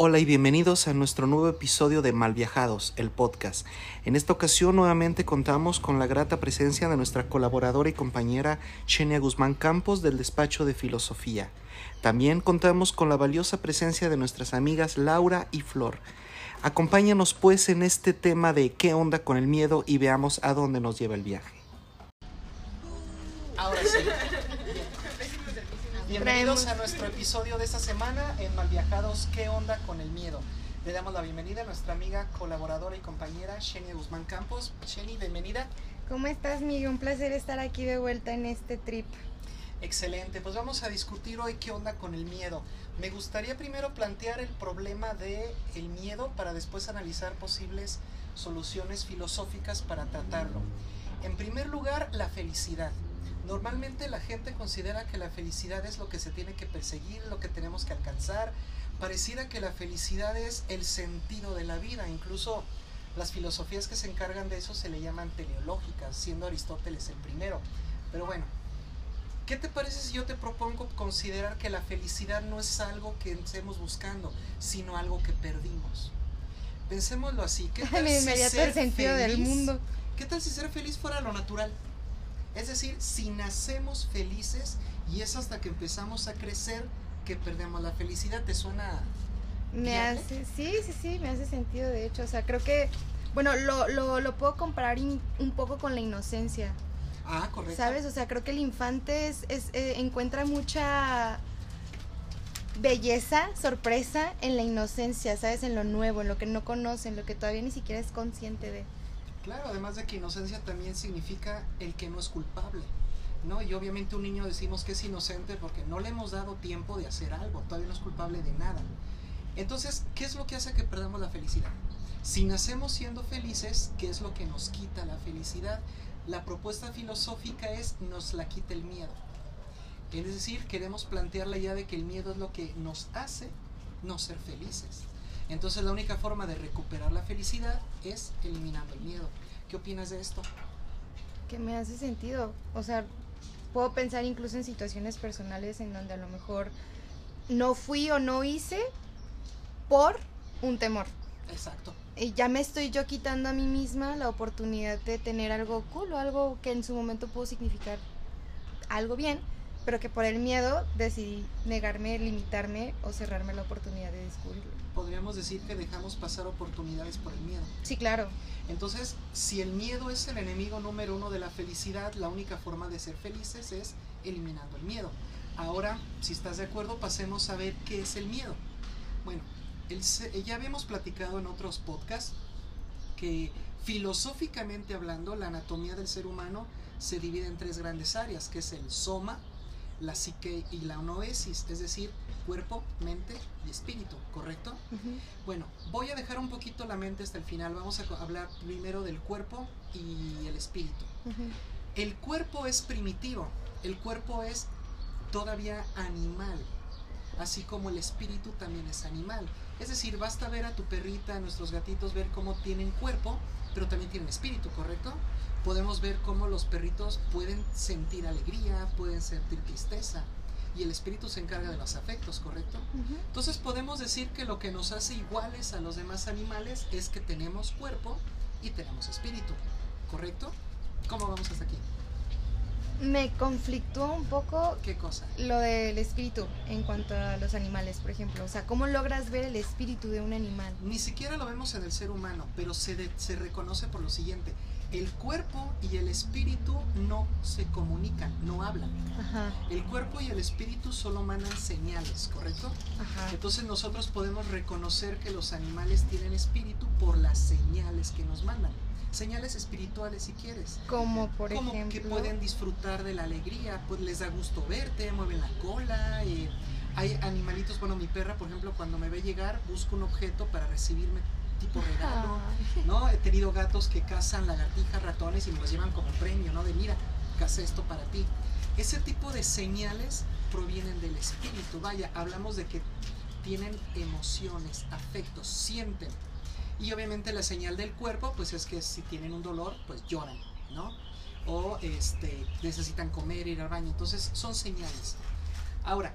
Hola y bienvenidos a nuestro nuevo episodio de Malviajados, el podcast. En esta ocasión nuevamente contamos con la grata presencia de nuestra colaboradora y compañera Xenia Guzmán Campos del despacho de filosofía. También contamos con la valiosa presencia de nuestras amigas Laura y Flor. Acompáñanos pues en este tema de qué onda con el miedo y veamos a dónde nos lleva el viaje. Ahora sí. Bienvenidos a nuestro episodio de esta semana en Malviajados, ¿qué onda con el miedo? Le damos la bienvenida a nuestra amiga, colaboradora y compañera Shenia Guzmán Campos. Sheni, bienvenida. ¿Cómo estás, Miguel? Un placer estar aquí de vuelta en este trip. Excelente, pues vamos a discutir hoy qué onda con el miedo. Me gustaría primero plantear el problema de el miedo para después analizar posibles soluciones filosóficas para tratarlo. En primer lugar, la felicidad. Normalmente la gente considera que la felicidad es lo que se tiene que perseguir, lo que tenemos que alcanzar. Pareciera que la felicidad es el sentido de la vida. Incluso las filosofías que se encargan de eso se le llaman teleológicas, siendo Aristóteles el primero. Pero bueno, ¿qué te parece si yo te propongo considerar que la felicidad no es algo que estemos buscando, sino algo que perdimos? Pensémoslo así. ¿Qué tal si ser del mundo. ¿Qué tal si ser feliz fuera lo natural? Es decir, si nacemos felices y es hasta que empezamos a crecer que perdemos la felicidad, ¿te suena? Me hace, sí, sí, sí, me hace sentido de hecho. O sea, creo que, bueno, lo, lo, lo puedo comparar un poco con la inocencia. Ah, correcto. ¿Sabes? O sea, creo que el infante es, es eh, encuentra mucha belleza, sorpresa en la inocencia, ¿sabes? En lo nuevo, en lo que no conoce, en lo que todavía ni siquiera es consciente de. Claro, además de que inocencia también significa el que no es culpable. ¿no? Y obviamente un niño decimos que es inocente porque no le hemos dado tiempo de hacer algo, todavía no es culpable de nada. Entonces, ¿qué es lo que hace que perdamos la felicidad? Si nacemos siendo felices, ¿qué es lo que nos quita la felicidad? La propuesta filosófica es nos la quita el miedo. Es decir, queremos plantear la idea de que el miedo es lo que nos hace no ser felices. Entonces la única forma de recuperar la felicidad es eliminando el miedo. ¿Qué opinas de esto? Que me hace sentido. O sea, puedo pensar incluso en situaciones personales en donde a lo mejor no fui o no hice por un temor. Exacto. Y ya me estoy yo quitando a mí misma la oportunidad de tener algo cool o algo que en su momento pudo significar algo bien, pero que por el miedo decidí negarme, limitarme o cerrarme la oportunidad de descubrirlo podríamos decir que dejamos pasar oportunidades por el miedo. Sí, claro. Entonces, si el miedo es el enemigo número uno de la felicidad, la única forma de ser felices es eliminando el miedo. Ahora, si estás de acuerdo, pasemos a ver qué es el miedo. Bueno, ya habíamos platicado en otros podcasts que filosóficamente hablando, la anatomía del ser humano se divide en tres grandes áreas, que es el soma, la psique y la noesis, es decir, cuerpo, mente y espíritu, ¿correcto? Bueno, voy a dejar un poquito la mente hasta el final. Vamos a hablar primero del cuerpo y el espíritu. El cuerpo es primitivo, el cuerpo es todavía animal, así como el espíritu también es animal. Es decir, basta ver a tu perrita, a nuestros gatitos, ver cómo tienen cuerpo, pero también tienen espíritu, ¿correcto? Podemos ver cómo los perritos pueden sentir alegría, pueden sentir tristeza, y el espíritu se encarga de los afectos, ¿correcto? Entonces podemos decir que lo que nos hace iguales a los demás animales es que tenemos cuerpo y tenemos espíritu, ¿correcto? ¿Cómo vamos hasta aquí? Me conflictó un poco. ¿Qué cosa? Lo del espíritu en cuanto a los animales, por ejemplo. O sea, ¿cómo logras ver el espíritu de un animal? Ni siquiera lo vemos en el ser humano, pero se, se reconoce por lo siguiente el cuerpo y el espíritu no se comunican, no hablan. El cuerpo y el espíritu solo mandan señales, ¿correcto? Entonces nosotros podemos reconocer que los animales tienen espíritu por las señales que nos mandan. Señales espirituales si quieres. Como por Como que pueden disfrutar de la alegría, pues les da gusto verte, mueven la cola. Eh, hay animalitos, bueno, mi perra, por ejemplo, cuando me ve llegar, busca un objeto para recibirme tipo regalo, ¿no? He tenido gatos que cazan lagartijas, ratones y me los llevan como premio, ¿no? De mira, cazé esto para ti. Ese tipo de señales provienen del espíritu. Vaya, hablamos de que tienen emociones, afectos, sienten. Y obviamente la señal del cuerpo, pues es que si tienen un dolor, pues lloran, ¿no? O este, necesitan comer, ir al baño. Entonces son señales. Ahora,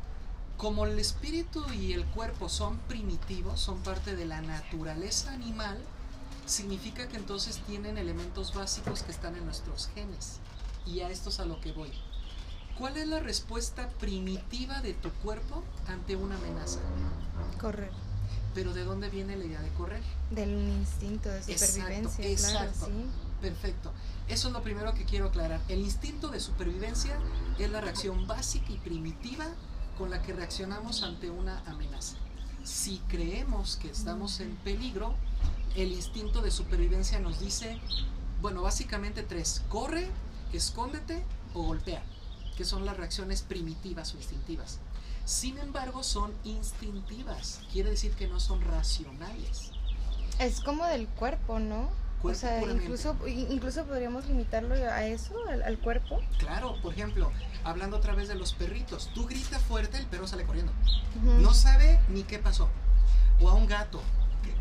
Como el espíritu y el cuerpo son primitivos, son parte de la naturaleza animal, significa que entonces tienen elementos básicos que están en nuestros genes. Y a esto es a lo que voy. ¿Cuál es la respuesta primitiva de tu cuerpo ante una amenaza? Correr. Pero ¿de dónde viene la idea de correr? Del instinto de supervivencia, exacto, claro, exacto. sí. Perfecto. Eso es lo primero que quiero aclarar. El instinto de supervivencia es la reacción básica y primitiva con la que reaccionamos ante una amenaza. Si creemos que estamos en peligro, el instinto de supervivencia nos dice, bueno, básicamente tres, corre, escóndete o golpea, que son las reacciones primitivas o instintivas. Sin embargo, son instintivas, quiere decir que no son racionales. Es como del cuerpo, ¿no? O Cuerpo sea, puramente. incluso, incluso podríamos limitarlo a eso, al, al cuerpo. Claro, por ejemplo, hablando otra vez de los perritos, tú grita fuerte, el perro sale corriendo. Ujú. No sabe ni qué pasó. O a un gato,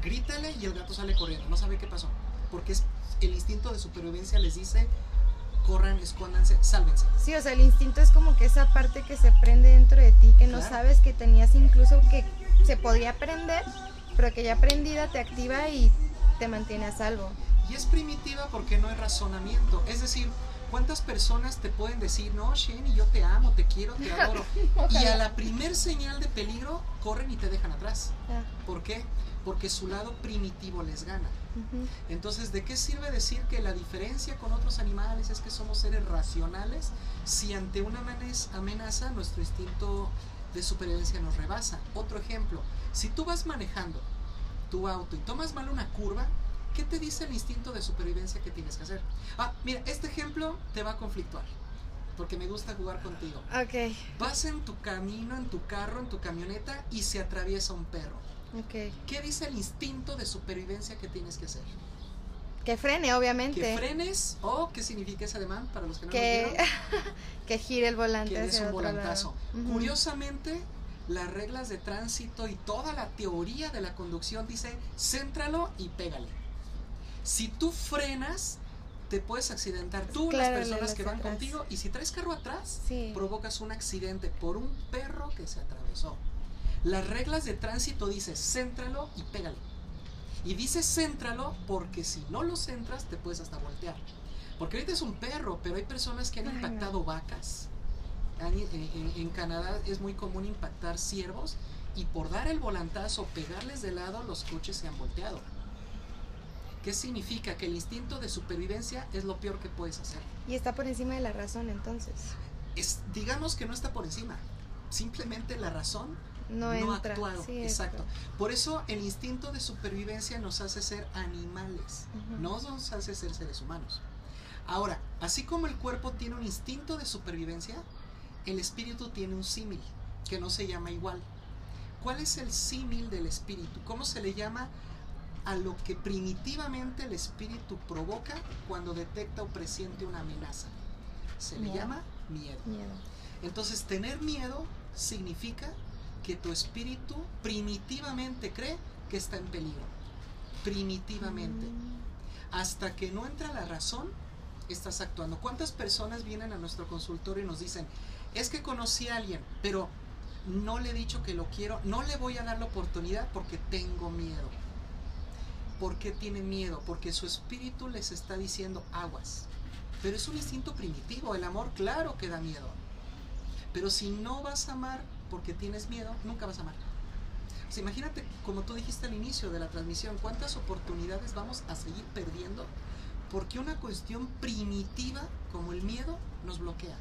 grítale y el gato sale corriendo, no sabe qué pasó. Porque es, el instinto de supervivencia les dice, corran, escóndanse, sálvense. Sí, o sea, el instinto es como que esa parte que se prende dentro de ti, que no Claro. sabes que tenías incluso que se podía prender, pero que ya prendida te activa y te mantiene a salvo. Y es primitiva porque no hay razonamiento. Es decir, ¿cuántas personas te pueden decir, no, Shane, yo te amo, te quiero, te adoro? y a la primer señal de peligro, corren y te dejan atrás. ¿Por qué? Porque su lado primitivo les gana. Entonces, ¿de qué sirve decir que la diferencia con otros animales es que somos seres racionales si ante una amenaz- amenaza nuestro instinto de supervivencia nos rebasa? Otro ejemplo, si tú vas manejando tu auto y tomas mal una curva, ¿qué te dice el instinto de supervivencia que tienes que hacer? Ah, mira, este ejemplo te va a conflictuar, porque me gusta jugar contigo. Ok, Vas en tu camino, en tu carro, en tu camioneta y se atraviesa un perro. ok. ¿Qué dice el instinto de supervivencia que tienes que hacer? Que frene, obviamente. que frenes o qué significa ese ademán para los que no que, lo vieron que gire el volante que hacia un volantazo lado. Ujú. curiosamente las reglas de tránsito y toda la teoría de la conducción dice céntralo y pégale si tú frenas te puedes accidentar tú Claro, las personas las que van atrás. contigo y si traes carro atrás Sí. provocas un accidente por un perro que se atravesó las reglas de tránsito dice céntralo y pégale y dice céntralo porque si no lo centras te puedes hasta voltear. Porque ahorita es un perro, pero hay personas que han Ay, no. impactado vacas. En- en Canadá es muy común impactar ciervos y por dar el volantazo, pegarles de lado, los coches se han volteado. ¿Qué significa? Que el instinto de supervivencia es lo peor que puedes hacer. Y está por encima de la razón, entonces. Es, digamos que no está por encima. Simplemente la razón No, no entra. Sí, Exacto. Por eso el instinto de supervivencia nos hace ser animales, no nos hace ser seres humanos. Ahora, así como el cuerpo tiene un instinto de supervivencia, el espíritu tiene un símil, que no se llama igual. ¿Cuál es el símil del espíritu? ¿Cómo se le llama a lo que primitivamente el espíritu provoca cuando detecta o presiente una amenaza? Se le llama miedo. Miedo. Entonces, tener miedo significa que tu espíritu primitivamente cree que está en peligro. Primitivamente. Mm. Hasta que no entra la razón, estás actuando. ¿Cuántas personas vienen a nuestro consultorio y nos dicen, es que conocí a alguien, pero no le he dicho que lo quiero, no le voy a dar la oportunidad porque tengo miedo? ¿Por qué tiene miedo? Porque su espíritu les está diciendo aguas. Pero es un instinto primitivo, el amor claro que da miedo. Pero si no vas a amar porque tienes miedo, nunca vas a amar. Sea, imagínate, como tú dijiste al inicio de la transmisión, cuántas oportunidades vamos a seguir perdiendo porque una cuestión primitiva como el miedo nos bloquea.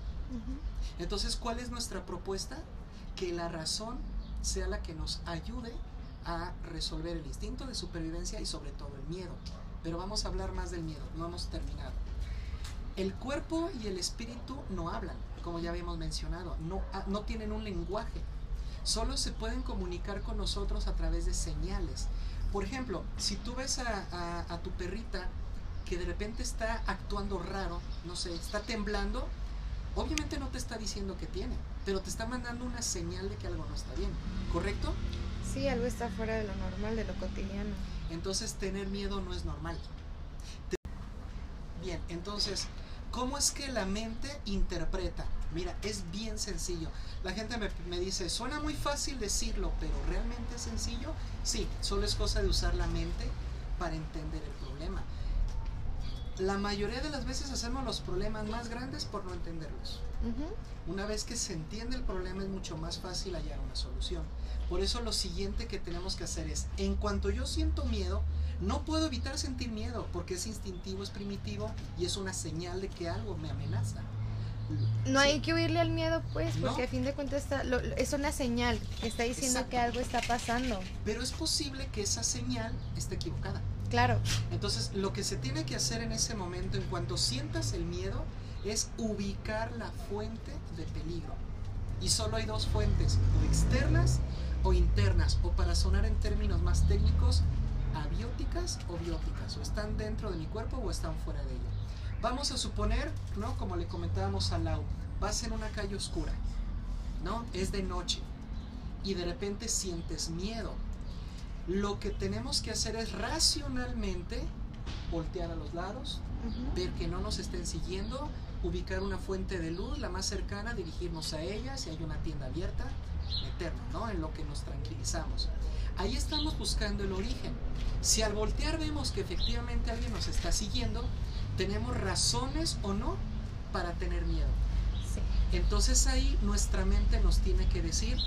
Entonces, ¿cuál es nuestra propuesta? Que la razón sea la que nos ayude a resolver el instinto de supervivencia y sobre todo el miedo. Pero vamos a hablar más del miedo, no hemos terminado. El cuerpo y el espíritu no hablan, como ya habíamos mencionado, no, ah, no tienen un lenguaje, solo se pueden comunicar con nosotros a través de señales. Por ejemplo, si tú ves a, a- tu perrita que de repente está actuando raro, no sé, está temblando, obviamente no te está diciendo que tiene, pero te está mandando una señal de que algo no está bien, ¿correcto? Sí, algo está fuera de lo normal, de lo cotidiano. Entonces tener miedo no es normal. Bien, entonces, ¿cómo es que la mente interpreta? Mira, es bien sencillo. La gente me, me, dice, suena muy fácil decirlo, pero ¿realmente es sencillo? Sí, solo es cosa de usar la mente para entender el problema. La mayoría de las veces hacemos los problemas más grandes por no entenderlos. Una vez que se entiende el problema es mucho más fácil hallar una solución. Por eso lo siguiente que tenemos que hacer es, en cuanto yo siento miedo, no puedo evitar sentir miedo porque es instintivo, es primitivo y es una señal de que algo me amenaza. No Sí. hay que huirle al miedo, pues, No. porque a fin de cuentas está, lo- lo- es una señal que está diciendo Exacto. que algo está pasando. Pero es posible que esa señal esté equivocada. Claro, Entonces, lo que se tiene que hacer en ese momento, en cuanto sientas el miedo, es ubicar la fuente de peligro. Y solo hay dos fuentes, o externas o internas, o para sonar en términos más técnicos, abióticas o bióticas, o están dentro de mi cuerpo o están fuera de ella. Vamos a suponer, ¿no? Como le comentábamos a Lau, vas en una calle oscura, ¿no? Es de noche y de repente sientes miedo. Lo que tenemos que hacer es racionalmente voltear a los lados, ver que no nos estén siguiendo, ubicar una fuente de luz, la más cercana, dirigirnos a ella, si hay una tienda abierta, meternos, ¿no? En lo que nos tranquilizamos. Ahí estamos buscando el origen. Si al voltear vemos que efectivamente alguien nos está siguiendo, tenemos razones o no para tener miedo. sí. Entonces ahí nuestra mente nos tiene que decir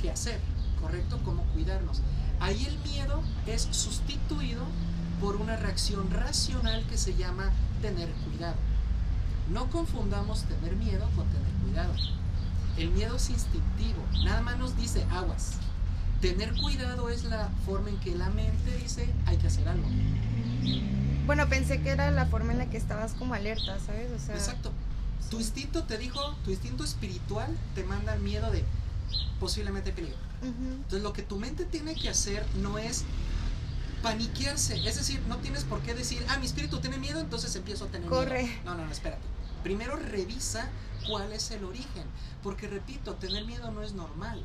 qué hacer, ¿correcto? Cómo cuidarnos. Ahí el miedo es sustituido por una reacción racional que se llama tener cuidado. No confundamos tener miedo con tener cuidado. El miedo es instintivo, nada más nos dice aguas. Tener cuidado es la forma en que la mente dice hay que hacer algo. Bueno, pensé que era la forma en la que estabas como alerta, ¿sabes? O sea, Exacto. Tu instinto te dijo, tu instinto espiritual te manda el miedo de posiblemente peligro. Entonces lo que tu mente tiene que hacer no es paniquearse, es decir, no tienes por qué decir, ah, mi espíritu tiene miedo, entonces empiezo a tener Corre. miedo. No, no, no, espérate. Primero revisa cuál es el origen, porque repito, tener miedo no es normal.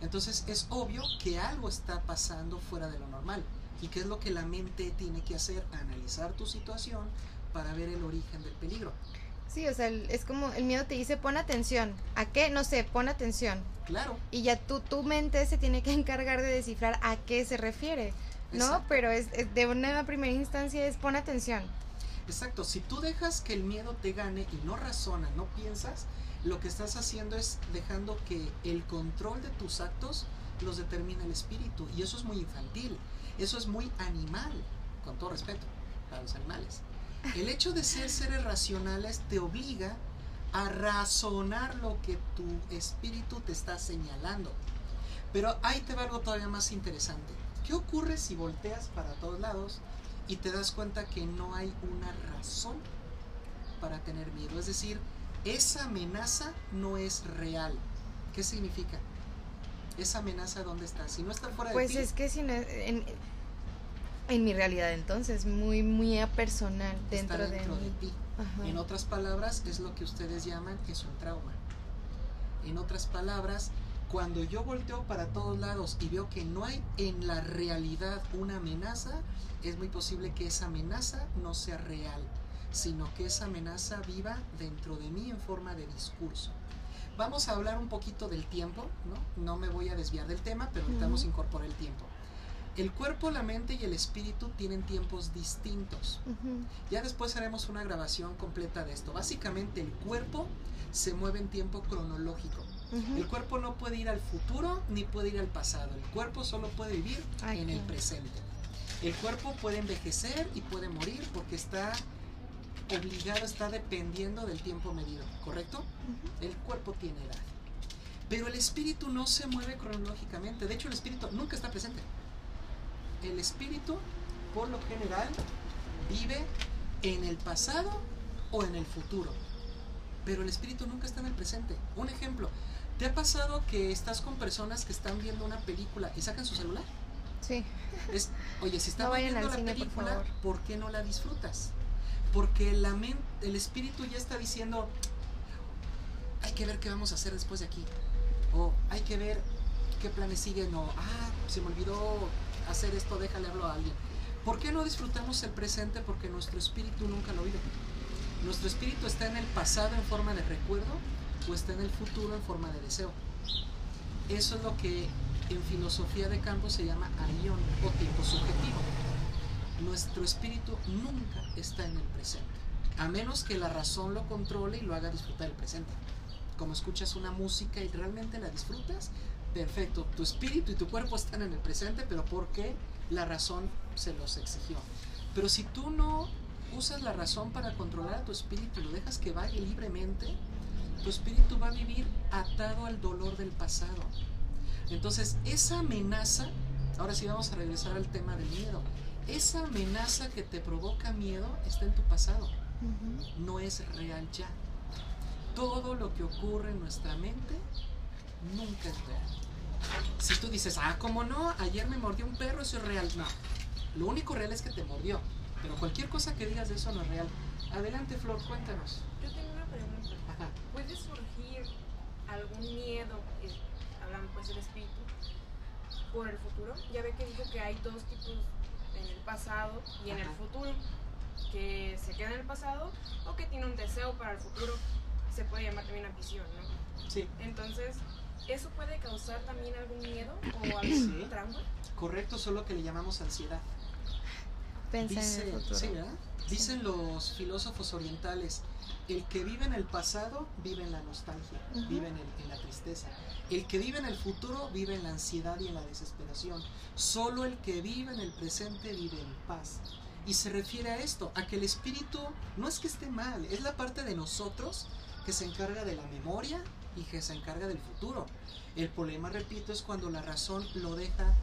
Entonces es obvio que algo está pasando fuera de lo normal. ¿Y qué es lo que la mente tiene que hacer? Analizar tu situación para ver el origen del peligro. Sí, o sea, es como el miedo te dice pon atención. ¿A qué? No sé, pon atención. Claro, Y ya tu, tu mente se tiene que encargar de descifrar a qué se refiere. ¿No? Exacto. Pero es, es de una primera instancia es pon atención. Exacto, si tú dejas que el miedo te gane y no razonas, no piensas, lo que estás haciendo es dejando que el control de tus actos los determine el espíritu. Y eso es muy infantil, eso es muy animal, con todo respeto para los animales. El hecho de ser seres racionales te obliga a razonar lo que tu espíritu te está señalando. Pero ahí te va algo todavía más interesante. ¿Qué ocurre si volteas para todos lados y te das cuenta que no hay una razón para tener miedo? Es decir, esa amenaza no es real. ¿Qué significa? Esa amenaza dónde está? Si no está fuera de Pues es que si no- en, en mi realidad entonces, muy, muy personal está dentro, dentro de ti. Ajá. En otras palabras, es lo que ustedes llaman es un trauma. En otras palabras, cuando yo volteo para todos lados y veo que no hay en la realidad una amenaza, es muy posible que esa amenaza no sea real, sino que esa amenaza viva dentro de mí en forma de discurso. Vamos a hablar un poquito del tiempo, ¿no? No me voy a desviar del tema, pero necesitamos Ujú. incorporar el tiempo. El cuerpo, la mente y el espíritu tienen tiempos distintos. Ya después haremos una grabación completa de esto. Básicamente el cuerpo se mueve en tiempo cronológico. El cuerpo no puede ir al futuro ni puede ir al pasado. El cuerpo solo puede vivir en el presente. El cuerpo puede envejecer y puede morir porque está obligado, está dependiendo del tiempo medido, ¿correcto? El cuerpo tiene edad. Pero el espíritu no se mueve cronológicamente. De hecho, el espíritu nunca está presente. El espíritu, por lo general, vive en el pasado o en el futuro. Pero el espíritu nunca está en el presente. Un ejemplo, ¿te ha pasado que estás con personas que están viendo una película y sacan su celular? Sí. Es, oye, si No estamos vayan viendo la cine, por película, favor. ¿por qué no la disfrutas? Porque la men- el espíritu ya está diciendo, hay que ver qué vamos a hacer después de aquí. O hay que ver qué planes siguen. O, ah, se me olvidó hacer esto, déjale hablo a alguien. ¿Por qué no disfrutamos el presente? Porque nuestro espíritu nunca lo vive. Nuestro espíritu está en el pasado en forma de recuerdo o está en el futuro en forma de deseo. Eso es lo que en filosofía de campo se llama arión o tiempo subjetivo. Nuestro espíritu nunca está en el presente, a menos que la razón lo controle y lo haga disfrutar el presente. Como escuchas una música y realmente la disfrutas, perfecto, tu espíritu y tu cuerpo están en el presente, pero porque la razón se los exigió. Pero si tú no usas la razón para controlar a tu espíritu y lo dejas que vaya libremente, tu espíritu va a vivir atado al dolor del pasado. Entonces, esa amenaza, ahora sí vamos a regresar al tema del miedo, esa amenaza que te provoca miedo está en tu pasado, no es real ya. Todo lo que ocurre en nuestra mente nunca es real. Si tú dices, ah, ¿cómo no? Ayer me mordió un perro, eso es real. No, lo único real es que te mordió. Pero cualquier cosa que digas de eso no es real. Adelante, Flor, cuéntanos. Yo tengo una pregunta. Ajá. ¿Puede surgir algún miedo, eh, hablan pues del espíritu, por el futuro? Ya ve que dijo que hay dos tipos en el pasado y en el futuro. Que se queda en el pasado o que tiene un deseo para el futuro. Se puede llamar también ambición, ¿no? Sí, Entonces, ¿eso puede causar también algún miedo o algún Sí. trauma? correcto, solo que le llamamos ansiedad. Pensar en el futuro. sí, ¿verdad? Dicen los filósofos orientales, el que vive en el pasado vive en la nostalgia, vive en, el- en la tristeza. El que vive en el futuro vive en la ansiedad y en la desesperación. Solo el que vive en el presente vive en paz. Y se refiere a esto, a que el espíritu no es que esté mal, es la parte de nosotros que se encarga de la memoria y que se encarga del futuro. El problema, repito, es cuando la razón lo deja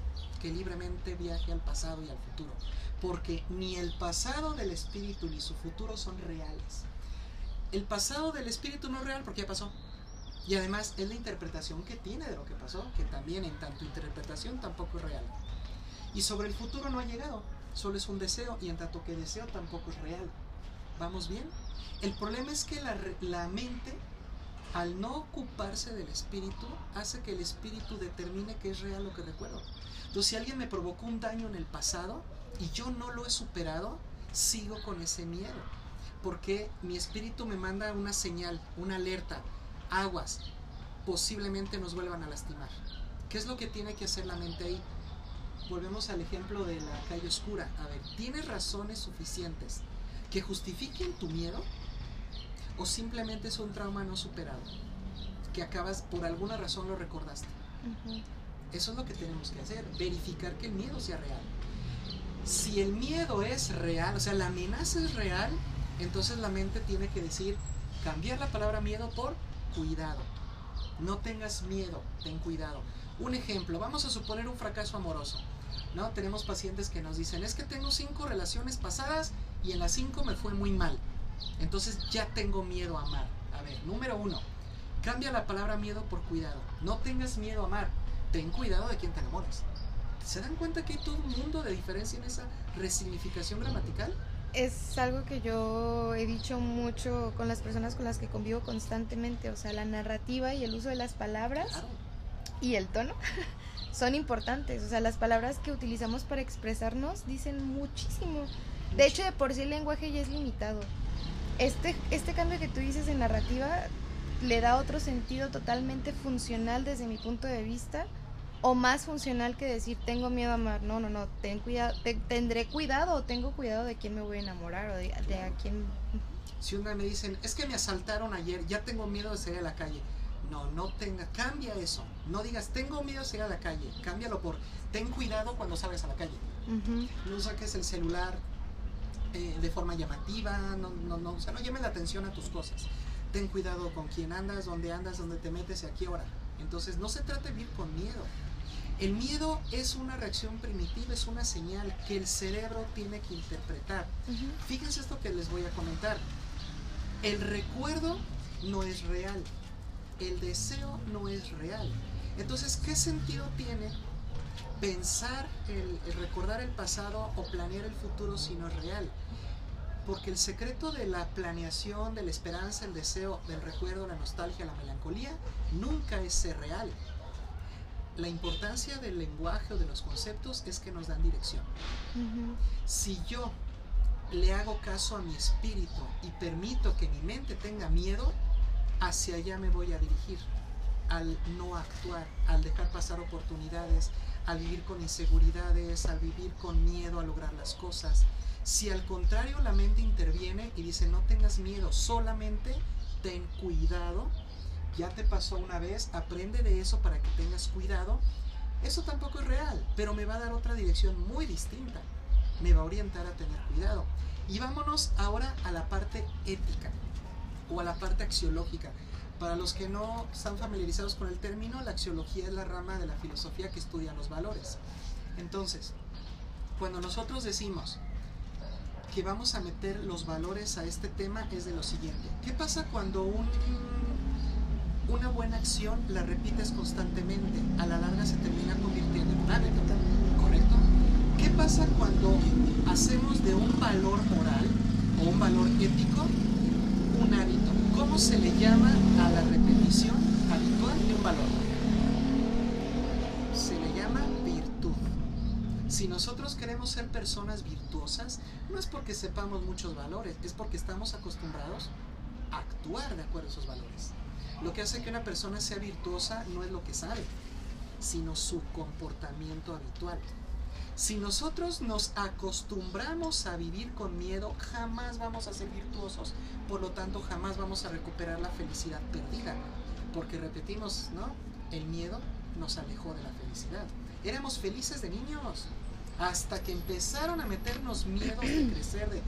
que libremente viaje al pasado y al futuro. Porque ni el pasado del espíritu ni su futuro son reales. El pasado del espíritu no es real porque ya pasó. Y además es la interpretación que tiene de lo que pasó, que también en tanto interpretación tampoco es real. Y sobre el futuro no ha llegado, solo es un deseo y en tanto que deseo tampoco es real. ¿Vamos bien? El problema es que la, la mente, al no ocuparse del espíritu, hace que el espíritu determine qué es real lo que recuerdo. Entonces, si alguien me provocó un daño en el pasado y yo no lo he superado, sigo con ese miedo. Porque mi espíritu me manda una señal, una alerta, aguas, posiblemente nos vuelvan a lastimar. ¿Qué es lo que tiene que hacer la mente ahí? Volvemos al ejemplo de la calle oscura. A ver, ¿tienes razones suficientes que justifiquen tu miedo? ¿O simplemente es un trauma no superado? Que acabas, por alguna razón lo recordaste. Eso es lo que tenemos que hacer, verificar que el miedo sea real. Si el miedo es real, o sea, la amenaza es real, entonces la mente tiene que decir, cambiar la palabra miedo por cuidado. No tengas miedo, ten cuidado. Un ejemplo, vamos a suponer un fracaso amoroso. ¿no? Tenemos pacientes que nos dicen, es que tengo cinco relaciones pasadas y en las cinco me fue muy mal. Entonces ya tengo miedo a amar. A ver, número uno, cambia la palabra miedo por cuidado. No tengas miedo a amar, ten cuidado de quién te enamoras. ¿Se dan cuenta que hay todo un mundo de diferencia en esa resignificación gramatical? Es algo que yo he dicho mucho con las personas con las que convivo constantemente, o sea, la narrativa y el uso de las palabras y el tono son importantes, o sea, las palabras que utilizamos para expresarnos dicen muchísimo. De hecho, de por sí el lenguaje ya es limitado. Este, este cambio que tú dices en narrativa le da otro sentido totalmente funcional desde mi punto de vista, o más funcional que decir tengo miedo a amar. No, no, no, ten cuidado, te- tendré cuidado o tengo cuidado de quién me voy a enamorar o de, de a quién... Si una me dicen, es que me asaltaron ayer, ya tengo miedo de salir a la calle. No, no tenga, cambia eso. No digas, tengo miedo de salir a la calle. Cámbialo por, ten cuidado cuando salgas a la calle. No saques el celular eh, de forma llamativa, no, no, no, o sea, no llames la atención a tus cosas. Ten cuidado con quién andas, dónde andas, dónde te metes y a qué hora. Entonces, no se trata de vivir con miedo. El miedo es una reacción primitiva, es una señal que el cerebro tiene que interpretar. Fíjense esto que les voy a comentar. El recuerdo no es real. El deseo no es real. Entonces, ¿qué sentido tiene pensar, el, el recordar el pasado o planear el futuro si no es real? Porque el secreto de la planeación, de la esperanza, el deseo, del recuerdo, la nostalgia, la melancolía, nunca es ser real. La importancia del lenguaje o de los conceptos es que nos dan dirección. Si yo le hago caso a mi espíritu y permito que mi mente tenga miedo, hacia allá me voy a dirigir, al no actuar, al dejar pasar oportunidades, al vivir con inseguridades, al vivir con miedo a lograr las cosas. Si al contrario la mente interviene y dice no tengas miedo, solamente ten cuidado, ya te pasó una vez, aprende de eso para que tengas cuidado, eso tampoco es real, pero me va a dar otra dirección muy distinta, me va a orientar a tener cuidado. Y vámonos ahora a la parte ética o a la parte axiológica. Para los que no están familiarizados con el término, la axiología es la rama de la filosofía que estudia los valores. Entonces, cuando nosotros decimos que vamos a meter los valores a este tema es de lo siguiente. ¿Qué pasa cuando un, una buena acción la repites constantemente? A la larga se termina convirtiendo en un hábito, ¿correcto? ¿Qué pasa cuando hacemos de un valor moral o un valor ético un hábito? ¿Cómo se le llama a la repetición habitual de un valor? Se le llama virtud. Si nosotros queremos ser personas virtuosas, no es porque sepamos muchos valores, es porque estamos acostumbrados a actuar de acuerdo a esos valores. Lo que hace que una persona sea virtuosa no es lo que sabe, sino su comportamiento habitual. Si nosotros nos acostumbramos a vivir con miedo, jamás vamos a ser virtuosos, por lo tanto jamás vamos a recuperar la felicidad perdida, porque repetimos, ¿no? El miedo nos alejó de la felicidad. Éramos felices de niños, hasta que empezaron a meternos miedo de crecer, de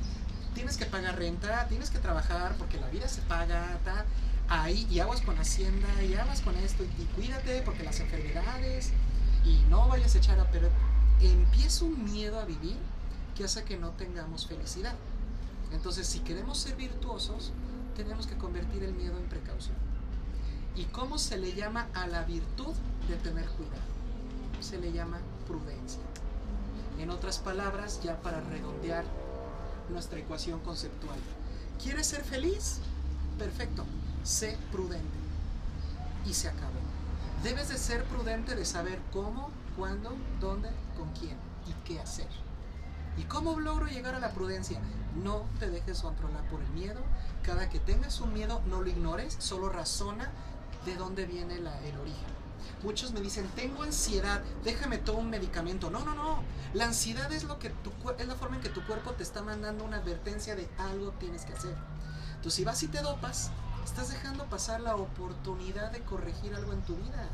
tienes que pagar renta, tienes que trabajar porque la vida se paga, ta, ahí, y aguas con Hacienda, y aguas con esto, y, y cuídate porque las enfermedades, y no vayas a echar a perder. Empieza un miedo a vivir que hace que no tengamos felicidad. Entonces, si queremos ser virtuosos, tenemos que convertir el miedo en precaución. ¿Y cómo se le llama a la virtud de tener cuidado? Se le llama prudencia. En otras palabras, ya para redondear nuestra ecuación conceptual. ¿Quieres ser feliz? Perfecto. Sé prudente. Y se acabó. Debes de ser prudente de saber cómo, cuándo, dónde, con quién y qué hacer. ¿Y cómo logro llegar a la prudencia? No te dejes controlar por el miedo. Cada que tengas un miedo, no lo ignores, solo razona de dónde viene el origen. Muchos me dicen, tengo ansiedad, déjame todo un medicamento. No, no, no. La ansiedad es, lo que tu, es la forma en que tu cuerpo te está mandando una advertencia de algo tienes que hacer. Entonces, si vas y te dopas, estás dejando pasar la oportunidad de corregir algo en tu vida.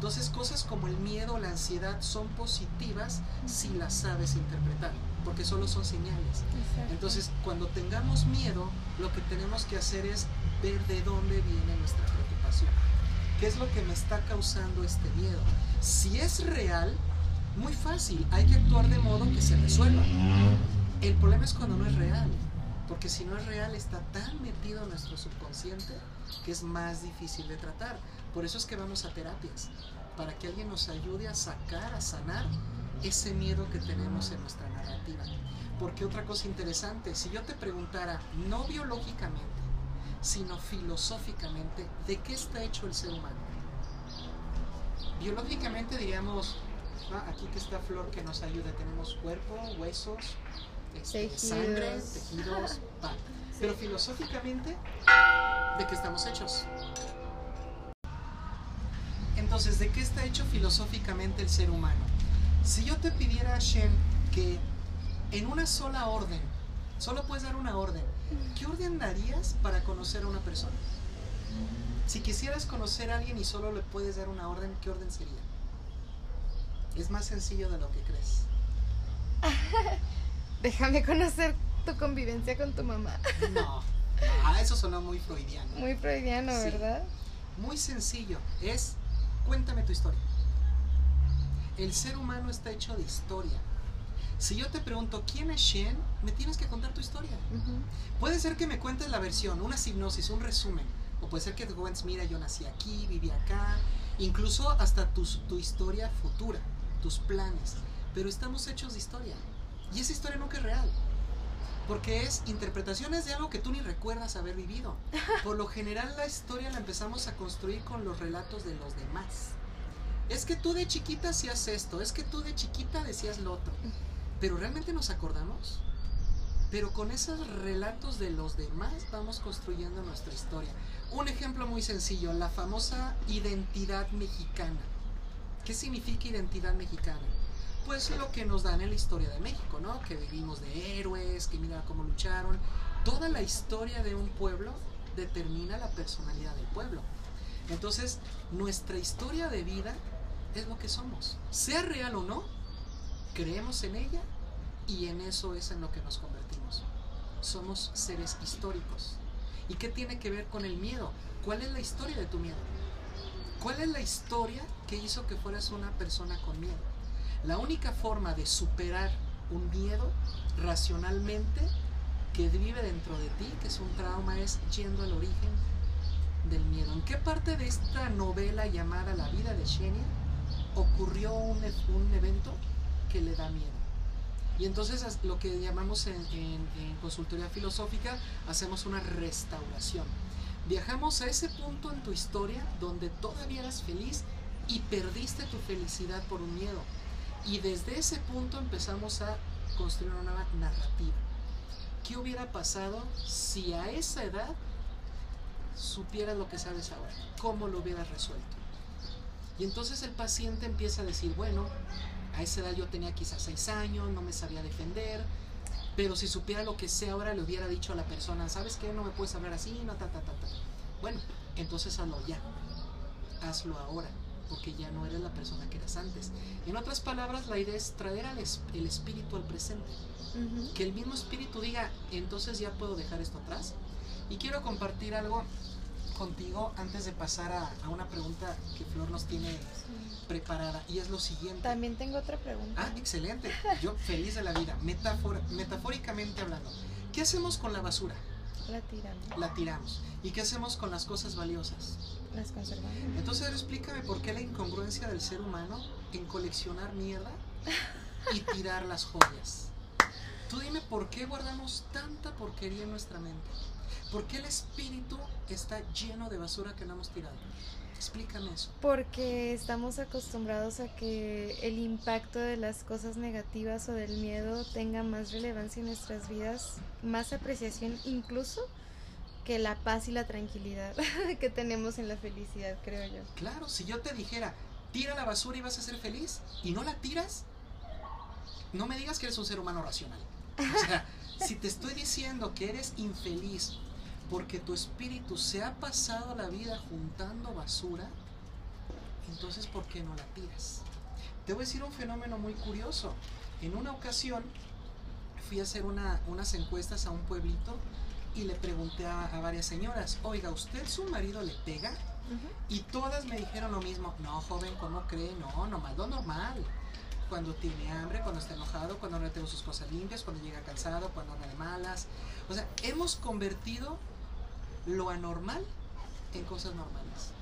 Entonces, cosas como el miedo la ansiedad son positivas si las sabes interpretar, porque solo son señales. Exacto. Entonces, cuando tengamos miedo, lo que tenemos que hacer es ver de dónde viene nuestra preocupación. ¿Qué es lo que me está causando este miedo? Si es real, muy fácil, hay que actuar de modo que se resuelva. El problema es cuando no es real, porque si no es real está tan metido en nuestro subconsciente que es más difícil de tratar. Por eso es que vamos a terapias, para que alguien nos ayude a sacar, a sanar ese miedo que tenemos en nuestra narrativa. Porque otra cosa interesante, si yo te preguntara, no biológicamente, sino filosóficamente, ¿de qué está hecho el ser humano? Biológicamente diríamos, ah, aquí que está Flor que nos ayuda, tenemos cuerpo, huesos, este, Tejidos. sangre, tejidos, va. Pero filosóficamente, ¿de qué estamos hechos? Entonces, ¿de qué está hecho filosóficamente el ser humano? Si yo te pidiera, Shen, que en una sola orden, solo puedes dar una orden, ¿qué orden darías para conocer a una persona? Si quisieras conocer a alguien y solo le puedes dar una orden, ¿qué orden sería? Es más sencillo de lo que crees. Déjame conocer tu convivencia con tu mamá. No, ah, eso sonó muy freudiano. Muy freudiano, Sí. ¿verdad? Muy sencillo, es cuéntame tu historia. El ser humano está hecho de historia. Si yo te pregunto quién es Shen, me tienes que contar tu historia. Puede ser que me cuentes la versión, una hipnosis, un resumen. O puede ser que te cuentes, mira, yo nací aquí, viví acá. Incluso hasta tu, tu historia futura, tus planes. Pero estamos hechos de historia. Y esa historia nunca es real. Porque es interpretaciones de algo que tú ni recuerdas haber vivido. Por lo general la historia la empezamos a construir con los relatos de los demás. Es que tú de chiquita hacías esto, es que tú de chiquita decías lo otro. Pero realmente nos acordamos. Pero con esos relatos de los demás vamos construyendo nuestra historia. Un ejemplo muy sencillo, la famosa identidad mexicana. ¿Qué significa identidad mexicana? Pues lo que nos dan en la historia de México, ¿no? Que vivimos de héroes, que mira cómo lucharon. Toda la historia de un pueblo determina la personalidad del pueblo. Entonces, nuestra historia de vida es lo que somos. Sea real o no, creemos en ella y en eso es en lo que nos convertimos. Somos seres históricos. ¿Y qué tiene que ver con el miedo? ¿Cuál es la historia de tu miedo? ¿Cuál es la historia que hizo que fueras una persona con miedo? La única forma de superar un miedo racionalmente que vive dentro de ti, que es un trauma, es yendo al origen del miedo. ¿En qué parte de esta novela llamada La vida de Shenia ocurrió un, un evento que le da miedo? Y entonces lo que llamamos en, consultoría filosófica, hacemos una restauración. Viajamos a ese punto en tu historia donde todavía eras feliz y perdiste tu felicidad por un miedo. Y desde ese punto empezamos a construir una nueva narrativa. ¿Qué hubiera pasado si a esa edad supieras lo que sabes ahora? ¿Cómo lo hubieras resuelto? Y entonces el paciente empieza a decir, bueno, a esa edad yo tenía quizás seis años, no me sabía defender, pero si supiera lo que sé ahora le hubiera dicho a la persona, ¿sabes qué? No me puedes hablar así, no, ta, ta, ta, ta. Bueno, entonces hazlo ya, hazlo ahora, porque ya no eres la persona que eras antes. En otras palabras, la idea es traer al el espíritu al presente. Que el mismo espíritu diga, entonces ya puedo dejar esto atrás. Y quiero compartir algo contigo antes de pasar a, una pregunta que Flor nos tiene preparada y es lo siguiente. También tengo otra pregunta. Ah, excelente. Yo feliz de la vida, metafóricamente hablando. ¿Qué hacemos con la basura? La tiramos. La tiramos. ¿Y qué hacemos con las cosas valiosas? Las conservamos. Entonces explícame por qué la incongruencia del ser humano en coleccionar mierda y tirar las joyas. Tú dime por qué guardamos tanta porquería en nuestra mente. ¿Por qué el espíritu está lleno de basura que no hemos tirado? Explícame eso. Porque estamos acostumbrados a que el impacto de las cosas negativas o del miedo tenga más relevancia en nuestras vidas, más apreciación incluso que la paz y la tranquilidad que tenemos en la felicidad, creo yo. Claro, si yo te dijera, tira la basura y vas a ser feliz, y no la tiras, no me digas que eres un ser humano racional. O sea, si te estoy diciendo que eres infeliz porque tu espíritu se ha pasado la vida juntando basura, entonces ¿por qué no la tiras? Te voy a decir un fenómeno muy curioso. En una ocasión fui a hacer unas encuestas a un pueblito y le pregunté a, varias señoras, oiga, ¿usted su marido le pega? Y todas me dijeron lo mismo, no, joven, ¿cómo cree? No, nomás lo normal. Cuando tiene hambre, cuando está enojado, cuando no tengo sus cosas limpias, cuando llega cansado, cuando anda de malas. O sea, hemos convertido lo anormal en cosas normales.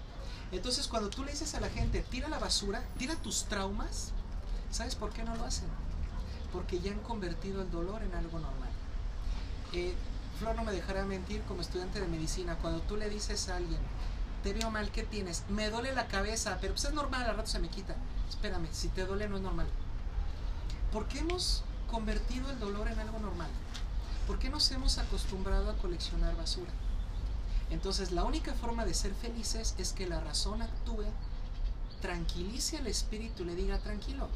Entonces cuando tú le dices a la gente, tira la basura, tira tus traumas, ¿sabes por qué no lo hacen? Porque ya han convertido el dolor en algo normal. Eh, Flor no me dejará mentir como estudiante de medicina, cuando tú le dices a alguien, te veo mal, ¿qué tienes? Me duele la cabeza, pero pues es normal, al rato se me quita. Espérame, si te duele no es normal. ¿Por qué hemos convertido el dolor en algo normal? ¿Por qué nos hemos acostumbrado a coleccionar basura? Entonces la única forma de ser felices es que la razón actúe, tranquilice al espíritu y le diga, tranquilo,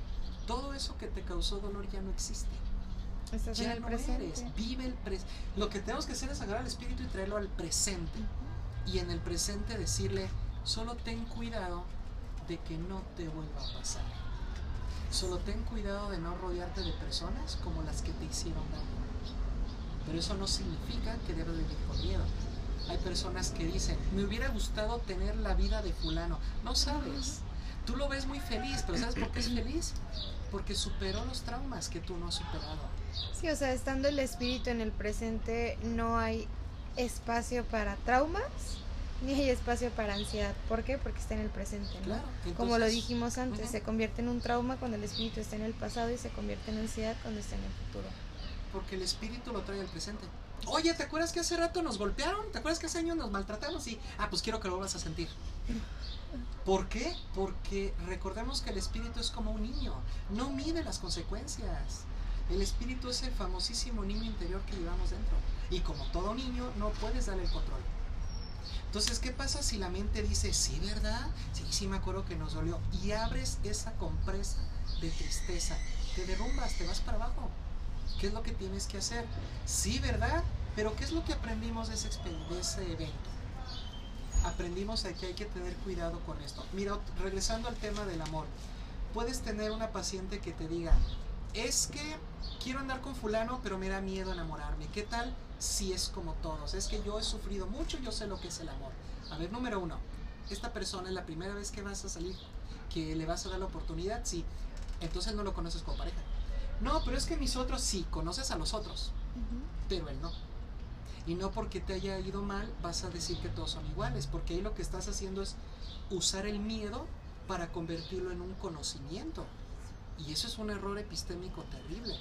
todo eso que te causó dolor ya no existe. Ya no eres, vive el presente. Lo que tenemos que hacer es agarrar al espíritu y traerlo al presente. Y en el presente decirle, solo ten cuidado de que no te vuelva a pasar. Solo ten cuidado de no rodearte de personas como las que te hicieron daño. Pero eso no significa que debes vivir con miedo. Hay personas que dicen, me hubiera gustado tener la vida de fulano. No sabes. Tú lo ves muy feliz, pero ¿sabes por qué es feliz? Porque superó los traumas que tú no has superado. Sí, o sea, estando el espíritu en el presente, no hay espacio para traumas ni hay espacio para ansiedad. ¿Por qué? Porque está en el presente. Claro, Como lo dijimos antes, se convierte en un trauma cuando el espíritu está en el pasado y se convierte en ansiedad cuando está en el futuro. Porque el espíritu lo trae al presente. Oye, ¿te acuerdas que hace rato nos golpearon? ¿Te acuerdas que hace años nos maltratamos? Y, ah, pues quiero que lo vuelvas a sentir. ¿Por qué? Porque recordemos que el espíritu es como un niño, no mide las consecuencias. El espíritu es el famosísimo niño interior que llevamos dentro. Y como todo niño, no puedes darle el control. Entonces, ¿qué pasa si la mente dice, sí, ¿verdad? Sí, sí, me acuerdo que nos dolió. Y abres esa compresa de tristeza. Te derrumbas, te vas para abajo. ¿Qué es lo que tienes que hacer? Sí, ¿verdad? Pero ¿qué es lo que aprendimos de ese, de ese evento? Aprendimos que hay que tener cuidado con esto. Mira, regresando al tema del amor. Puedes tener una paciente que te diga, es que quiero andar con fulano, pero me da miedo enamorarme. ¿Qué tal si es como todos? Es que yo he sufrido mucho, yo sé lo que es el amor. A ver, número uno, esta persona es la primera vez que vas a salir, que le vas a dar la oportunidad, sí. Entonces no lo conoces como pareja. No, pero es que mis otros sí, conoces a los otros, pero él no. Y no porque te haya ido mal vas a decir que todos son iguales, porque ahí lo que estás haciendo es usar el miedo para convertirlo en un conocimiento. Y eso es un error epistémico terrible.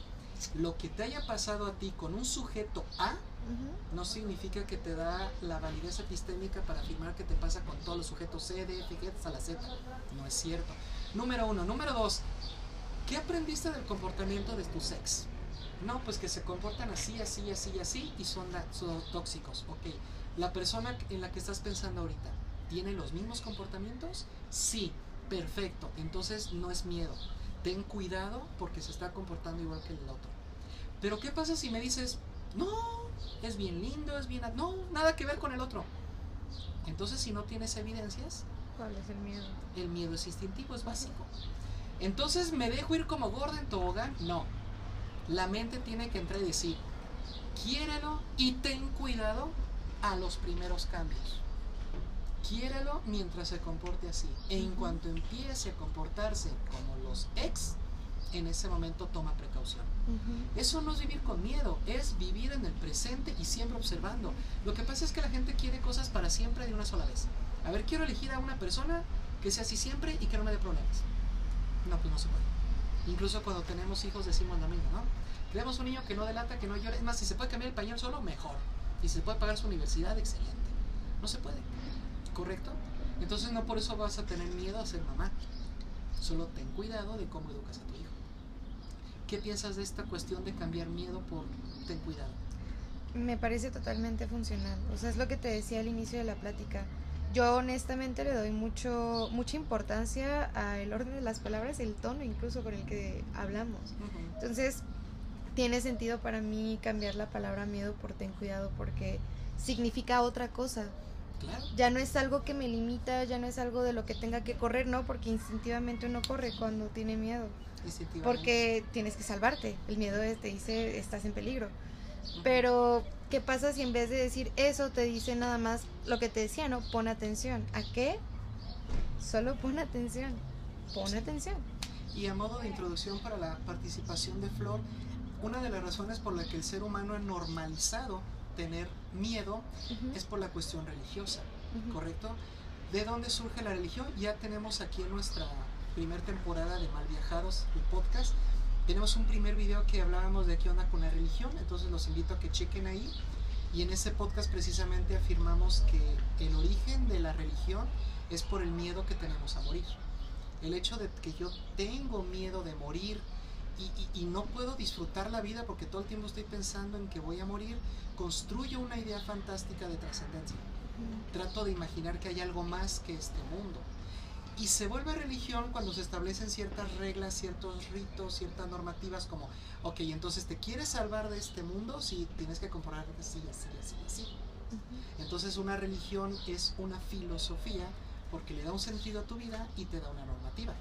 Lo que te haya pasado a ti con un sujeto A no significa que te da la validez epistémica para afirmar que te pasa con todos los sujetos C, D, F, G, hasta la Z. No es cierto. Número uno. Número dos. ¿Qué aprendiste del comportamiento de tu sex? No, pues que se comportan así, así, así, así y son, son tóxicos. Ok. La persona en la que estás pensando ahorita, ¿tiene los mismos comportamientos? Sí, perfecto. Entonces no es miedo ten cuidado porque se está comportando igual que el otro. Pero ¿qué pasa si me dices, no, es bien lindo, es bien... No, nada que ver con el otro. Entonces si no tienes evidencias... ¿Cuál es el miedo? El miedo es instintivo, es básico. Entonces me dejo ir como gorda en tobogán. No. La mente tiene que entrar y decir, quiérelo y ten cuidado a los primeros cambios. Quiérelo mientras se comporte así. E en cuanto empiece a comportarse como los ex, en ese momento toma precaución. Eso no es vivir con miedo, es vivir en el presente y siempre observando. Lo que pasa es que la gente quiere cosas para siempre de una sola vez. A ver, quiero elegir a una persona que sea así siempre y que no me dé problemas. No, pues no se puede. Incluso cuando tenemos hijos decimos lo mismo, ¿no? Queremos un niño que no delata, que no llore. Es más, si se puede cambiar el pañal solo, mejor. Y si se puede pagar su universidad, excelente. No se puede. ¿Correcto? Entonces no por eso vas a tener miedo a ser mamá. Solo ten cuidado de cómo educas a tu hijo. ¿Qué piensas de esta cuestión de cambiar miedo por ten cuidado? Me parece totalmente funcional. O sea, es lo que te decía al inicio de la plática. Yo honestamente le doy mucho, mucha importancia al orden de las palabras el tono incluso con el que hablamos. Entonces, tiene sentido para mí cambiar la palabra miedo por ten cuidado porque significa otra cosa. Ya no es algo que me limita, ya no es algo de lo que tenga que correr, ¿no? Porque instintivamente uno corre cuando tiene miedo. Porque tienes que salvarte. El miedo te dice estás en peligro. Pero, ¿qué pasa si en vez de decir eso te dice nada más lo que te decía, ¿no? Pon atención. ¿A qué? Solo pon atención. Pon atención. Y a modo de introducción para la participación de Flor, una de las razones por la que el ser humano ha normalizado tener miedo es por la cuestión religiosa, ¿correcto? ¿De dónde surge la religión? Ya tenemos aquí en nuestra primer temporada de Mal Viajados, el podcast, tenemos un primer video que hablábamos de qué onda con la religión, entonces los invito a que chequen ahí. Y en ese podcast precisamente afirmamos que el origen de la religión es por el miedo que tenemos a morir. El hecho de que yo tengo miedo de morir, y, no puedo disfrutar la vida porque todo el tiempo estoy pensando en que voy a morir, construyo una idea fantástica de trascendencia. Trato de imaginar que hay algo más que este mundo. Y se vuelve religión cuando se establecen ciertas reglas, ciertos ritos, ciertas normativas como, ok, entonces te quieres salvar de este mundo, si tienes que comprobar así, así, así, así. Entonces una religión es una filosofía porque le da un sentido a tu vida y te da una normativa.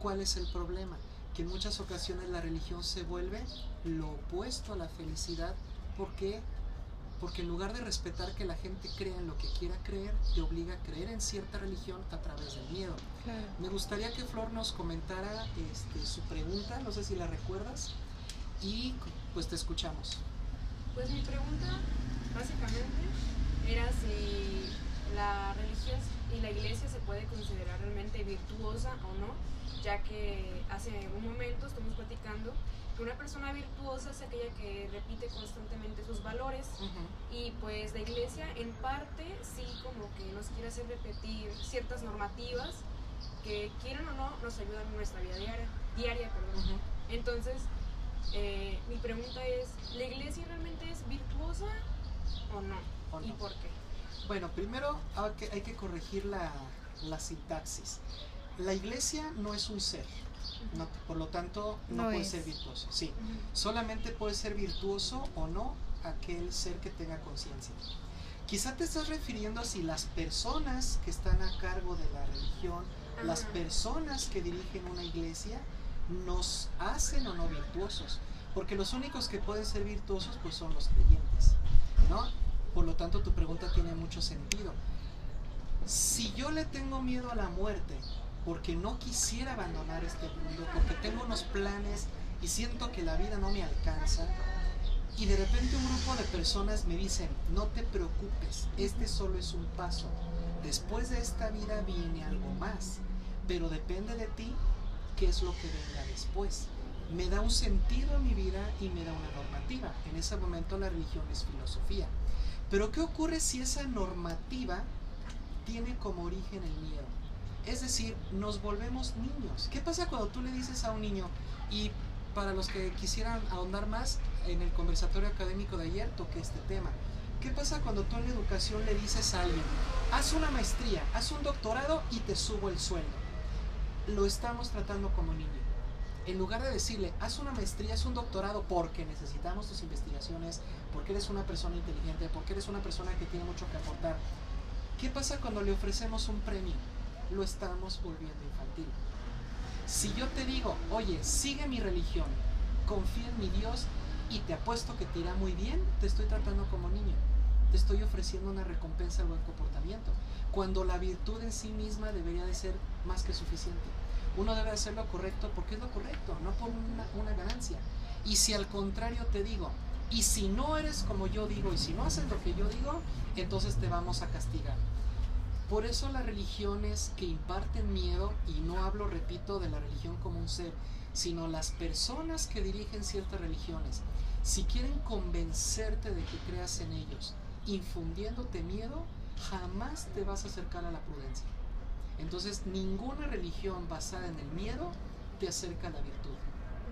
¿Cuál es el problema? que en muchas ocasiones la religión se vuelve lo opuesto a la felicidad. ¿Por qué? Porque en lugar de respetar que la gente crea en lo que quiera creer, te obliga a creer en cierta religión a través del miedo. Me gustaría que Flor nos comentara este, su pregunta, no sé si la recuerdas, y pues te escuchamos. Pues mi pregunta básicamente era si la religión y la iglesia se puede considerar realmente virtuosa o no ya que hace un momento estamos platicando que una persona virtuosa es aquella que repite constantemente sus valores y pues la iglesia en parte sí como que nos quiere hacer repetir ciertas normativas que quieran o no nos ayudan en nuestra vida diaria, diaria perdón. Entonces, eh, mi pregunta es, ¿la iglesia realmente es virtuosa o no? ¿Y por qué? Bueno, primero hay que, corregir la, la sintaxis. La iglesia no es un ser, no, por lo tanto no, No puede es. ser virtuoso. Sí, solamente puede ser virtuoso o no aquel ser que tenga conciencia. Quizá te estás refiriendo a si las personas que están a cargo de la religión, las personas que dirigen una iglesia, nos hacen o no virtuosos. Porque los únicos que pueden ser virtuosos pues son los creyentes, ¿no? Por lo tanto tu pregunta tiene mucho sentido. Si yo le tengo miedo a la muerte porque no quisiera abandonar este mundo, porque tengo unos planes y siento que la vida no me alcanza, y de repente un grupo de personas me dicen, no te preocupes, este solo es un paso, después de esta vida viene algo más, pero depende de ti qué es lo que venga después. Me da un sentido a mi vida y me da una normativa. En ese momento la religión es filosofía. Pero ¿qué ocurre si esa normativa tiene como origen el miedo? Es decir, nos volvemos niños. ¿Qué pasa cuando tú le dices a un niño, y para los que quisieran ahondar más, en el conversatorio académico de ayer toqué este tema. ¿Qué pasa cuando tú en la educación le dices a alguien, haz una maestría, haz un doctorado y te subo el sueldo? Lo estamos tratando como niño. En lugar de decirle, haz una maestría, haz un doctorado porque necesitamos tus investigaciones, porque eres una persona inteligente, porque eres una persona que tiene mucho que aportar. ¿Qué pasa cuando le ofrecemos un premio? Lo estamos volviendo infantil. Si yo te digo, oye, sigue mi religión, confía en mi Dios y te apuesto que te irá muy bien, te estoy tratando como niño. Te estoy ofreciendo una recompensa al buen comportamiento. Cuando la virtud en sí misma debería de ser más que suficiente. Uno debe hacer lo correcto porque es lo correcto, no por una, una ganancia. Y si al contrario te digo, y si no eres como yo digo, y si no haces lo que yo digo, entonces te vamos a castigar. Por eso las religiones que imparten miedo, y no hablo, repito, de la religión como un ser, sino las personas que dirigen ciertas religiones, si quieren convencerte de que creas en ellos, infundiéndote miedo, jamás te vas a acercar a la prudencia. Entonces, ninguna religión basada en el miedo te acerca a la virtud.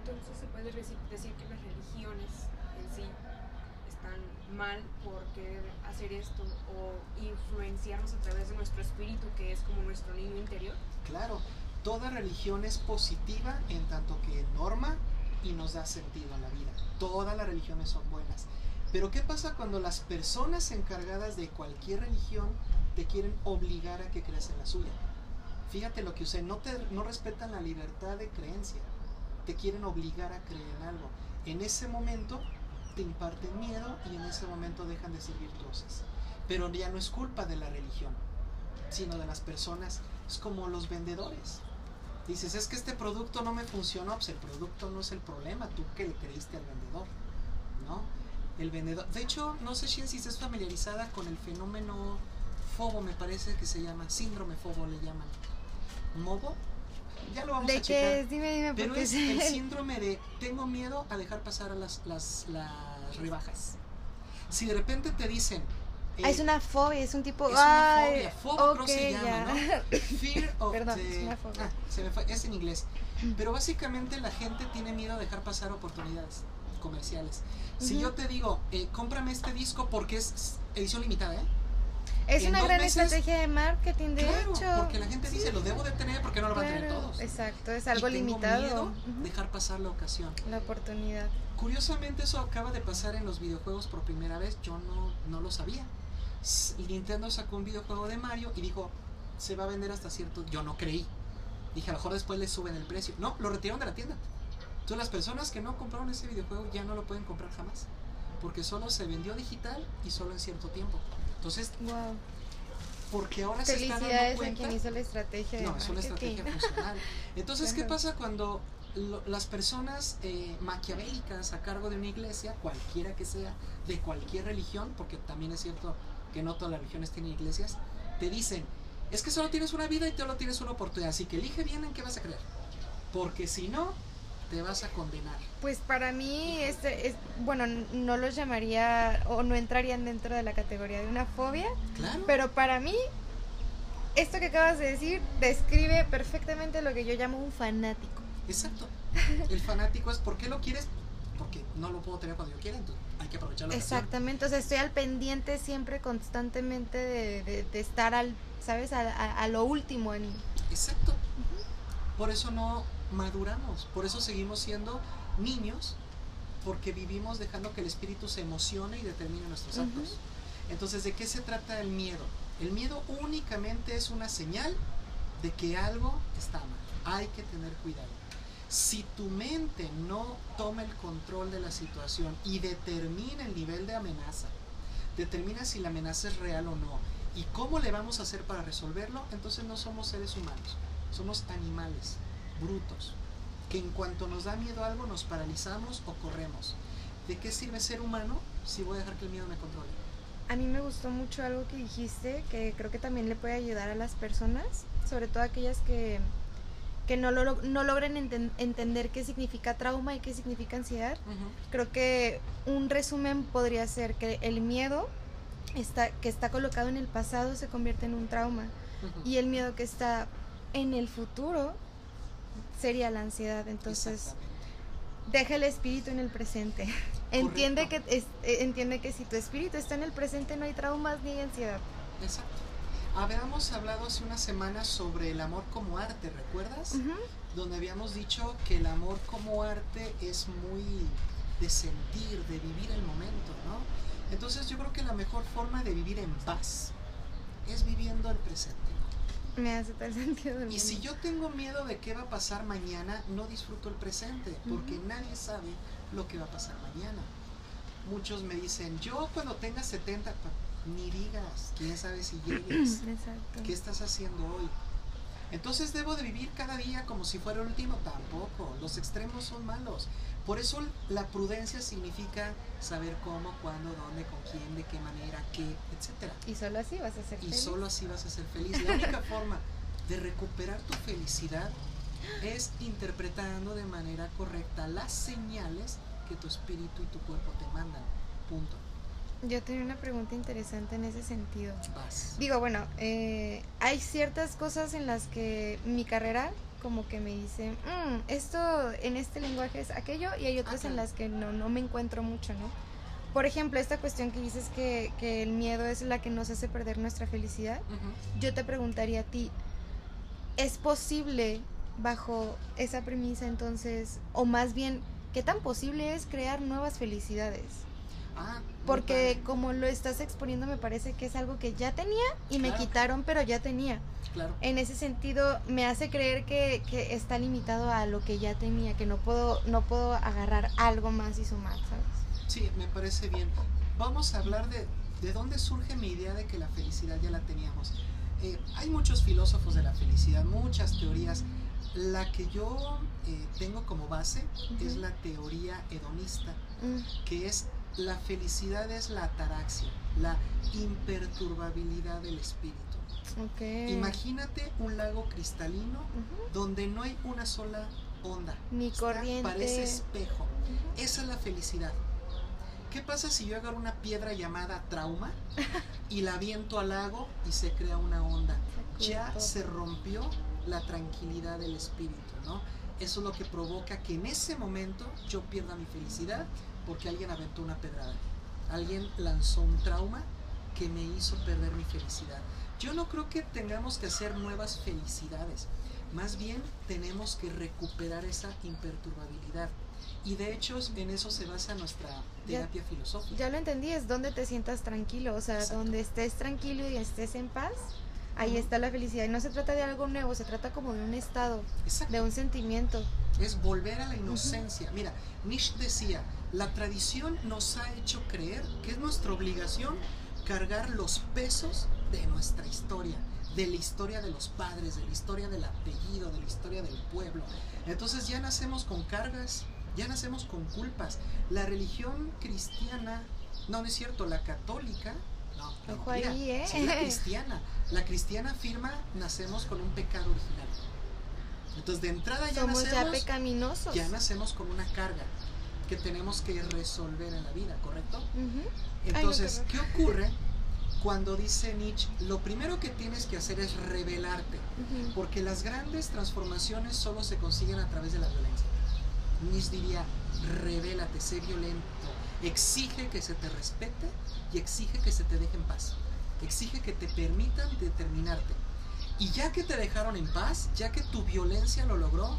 Entonces se puede decir que las religiones sí están mal por querer hacer esto o influenciarnos a través de nuestro espíritu que es como nuestro niño interior. Claro, toda religión es positiva en tanto que norma y nos da sentido a la vida. Todas las religiones son buenas. Pero ¿qué pasa cuando las personas encargadas de cualquier religión te quieren obligar a que creas en la suya? Fíjate lo que usé, no, te, no respetan la libertad de creencia, te quieren obligar a creer en algo. En ese momento te imparten miedo y en ese momento dejan de ser virtuosas. Pero ya no es culpa de la religión, sino de las personas. Es como los vendedores. Dices, es que este producto no me funcionó, pues el producto no es el problema, tú que le creíste al vendedor, ¿no? El vendedor, de hecho, no sé si estés familiarizada con el fenómeno FOBO, me parece que se llama, síndrome FOBO le llaman. ¿Mobo? Ya lo vamos ¿De a checar. qué es? Dime, dime, Pero es el síndrome de tengo miedo a dejar pasar a las, las, las rebajas. Si de repente te dicen... Ah, es eh, una fobia, es un tipo. es una Ay, fobia, fobo creo ok, se llama, ya. ¿no? Fear of Perdón, the- es una fobia. Ah, se me fue, es en inglés. Pero básicamente la gente tiene miedo a dejar pasar oportunidades comerciales. Si Ujú. yo te digo, eh, cómprame este disco porque es edición limitada, ¿eh? Es una gran meses- estrategia de marketing, de claro, hecho. porque la gente dice, lo debo de tener porque no lo van a tener Claro, todos. Exacto, es Y algo tengo limitado. miedo dejar pasar la ocasión. La oportunidad. Curiosamente eso acaba de pasar en los videojuegos por primera vez, yo no, no lo sabía. Y Nintendo sacó un videojuego de Mario y dijo, se va a vender hasta cierto... Yo no creí. Dije, a lo mejor después le suben el precio. No, lo retiraron de la tienda. Entonces las personas que no compraron ese videojuego ya no lo pueden comprar jamás. Porque solo se vendió digital y solo en cierto tiempo. Entonces, Wow. porque ahora se están dando a cuenta... quien hizo la estrategia de No, es una estrategia funcional. Entonces, ¿qué pasa cuando lo- las personas eh, maquiavélicas a cargo de una iglesia, cualquiera que sea, de cualquier religión, porque también es cierto que no todas las religiones tienen iglesias, te dicen, es que solo tienes una vida y solo tienes una oportunidad, así que elige bien en qué vas a creer, porque si no, te vas a condenar. Pues para mí, este es, bueno, no los llamaría o no entrarían dentro de la categoría de una fobia, Claro. pero para mí, esto que acabas de decir describe perfectamente lo que yo llamo un fanático. Exacto. El fanático es, ¿por qué lo quieres? porque no lo puedo tener cuando yo quiera, entonces hay que aprovechar la ocasión. Exactamente, o sea, estoy al pendiente siempre, constantemente de, de- de estar al, ¿sabes? A, a- a lo último en... Exacto. Por eso no maduramos, por eso seguimos siendo niños, porque vivimos dejando que el espíritu se emocione y determine nuestros actos. Entonces, ¿de qué se trata el miedo? El miedo únicamente es una señal de que algo está mal. Hay que tener cuidado. Si tu mente no toma el control de la situación y determina el nivel de amenaza, determina si la amenaza es real o no y cómo le vamos a hacer para resolverlo, entonces no somos seres humanos, somos animales brutos, que en cuanto nos da miedo algo nos paralizamos o corremos. ¿De qué sirve ser humano si voy a dejar que el miedo me controle? A mí me gustó mucho algo que dijiste, que creo que también le puede ayudar a las personas, sobre todo aquellas que, que no, lo, no logren enten- entender qué significa trauma y qué significa ansiedad. Creo que un resumen podría ser que el miedo está, que está colocado en el pasado se convierte en un trauma y el miedo que está en el futuro sería la ansiedad. Entonces, deja el espíritu en el presente. Entiende que, es- eh, entiende que si tu espíritu está en el presente no hay traumas ni hay ansiedad. Exacto. Habíamos hablado hace unas semanas sobre el amor como arte, ¿recuerdas? Donde habíamos dicho que el amor como arte es muy de sentir, de vivir el momento, ¿no? Entonces yo creo que la mejor forma de vivir en paz es viviendo el presente. Me hace todo el sentido del Y si mundo. yo tengo miedo de qué va a pasar mañana, no disfruto el presente, porque nadie sabe lo que va a pasar mañana. Muchos me dicen, yo cuando tenga 70, pa- ni digas, quién sabe si llegues. Exacto. ¿Qué estás haciendo hoy? Entonces debo de vivir cada día como si fuera el último. Tampoco. Los extremos son malos. Por eso la prudencia significa saber cómo, cuándo, dónde, con quién, de qué manera, qué, etcétera. Y solo así vas a ser Y feliz. solo así vas a ser feliz. La única forma de recuperar tu felicidad es interpretando de manera correcta las señales que tu espíritu y tu cuerpo te mandan. Punto. Yo tenía una pregunta interesante en ese sentido. Vas. Digo, bueno, eh, hay ciertas cosas en las que mi carrera como que me dice, "Mm, esto en este lenguaje es aquello y hay otras en las que no, no me encuentro mucho, ¿no? Por ejemplo, esta cuestión que dices que, que el miedo es la que nos hace perder nuestra felicidad. Yo te preguntaría a ti, ¿es posible bajo esa premisa entonces, o más bien, qué tan posible es crear nuevas felicidades? Ah, Porque como lo estás exponiendo me parece que es algo que ya tenía y me quitaron, pero ya tenía. Claro. En ese sentido me hace creer que, que está limitado a lo que ya tenía, que no puedo, no puedo agarrar algo más y sumar, ¿sabes? Sí, me parece bien. Vamos a hablar de, de dónde surge mi idea de que la felicidad ya la teníamos. Eh, hay muchos filósofos de la felicidad, muchas teorías. La que yo eh, tengo como base es Ujú. la teoría hedonista, Mm, que es la felicidad es la ataraxia, la imperturbabilidad del espíritu. ok. Imagínate un lago cristalino donde no hay una sola onda. Ni Está- corriente. Parece espejo. Esa es la felicidad. ¿Qué pasa si yo agarro una piedra llamada trauma y la aviento al lago y se crea una onda? Ya se rompió la tranquilidad del espíritu, ¿no? Eso es lo que provoca que en ese momento yo pierda mi felicidad porque alguien aventó una pedrada. Alguien lanzó un trauma que me hizo perder mi felicidad. Yo no creo que tengamos que hacer nuevas felicidades. Más bien tenemos que recuperar esa imperturbabilidad. Y de hecho en eso se basa nuestra Ya- terapia filosófica. Ya lo entendí, es donde te sientas tranquilo, o sea, Exacto. donde estés tranquilo y estés en paz, ahí está la felicidad. Y no se trata de algo nuevo, se trata como de un estado, Exacto. de un sentimiento. Es volver a la inocencia. Mira, Nietzsche decía, la tradición nos ha hecho creer que es nuestra obligación cargar los pesos de nuestra historia, de la historia de los padres, de la historia del apellido, de la historia del pueblo. Entonces ya nacemos con cargas, ya nacemos con culpas. La religión cristiana, no, no es cierto, la católica, no, mentira, ahí, ¿eh? sí, la cristiana. La cristiana afirma, nacemos con un pecado original. Entonces de entrada ya Somos ya nacemos pecaminosos. ya nacemos con una carga que tenemos que resolver en la vida, ¿correcto? Ujú. Entonces, qué ¿qué ocurre cuando dice Nietzsche? Lo primero que tienes que hacer es revelarte, Ujú. porque las grandes transformaciones solo se consiguen a través de la violencia. Nis diría, revélate, sé violento, exige que se te respete y exige que se te deje en paz. Exige que te permitan determinarte. Y ya que te dejaron en paz, ya que tu violencia lo logró,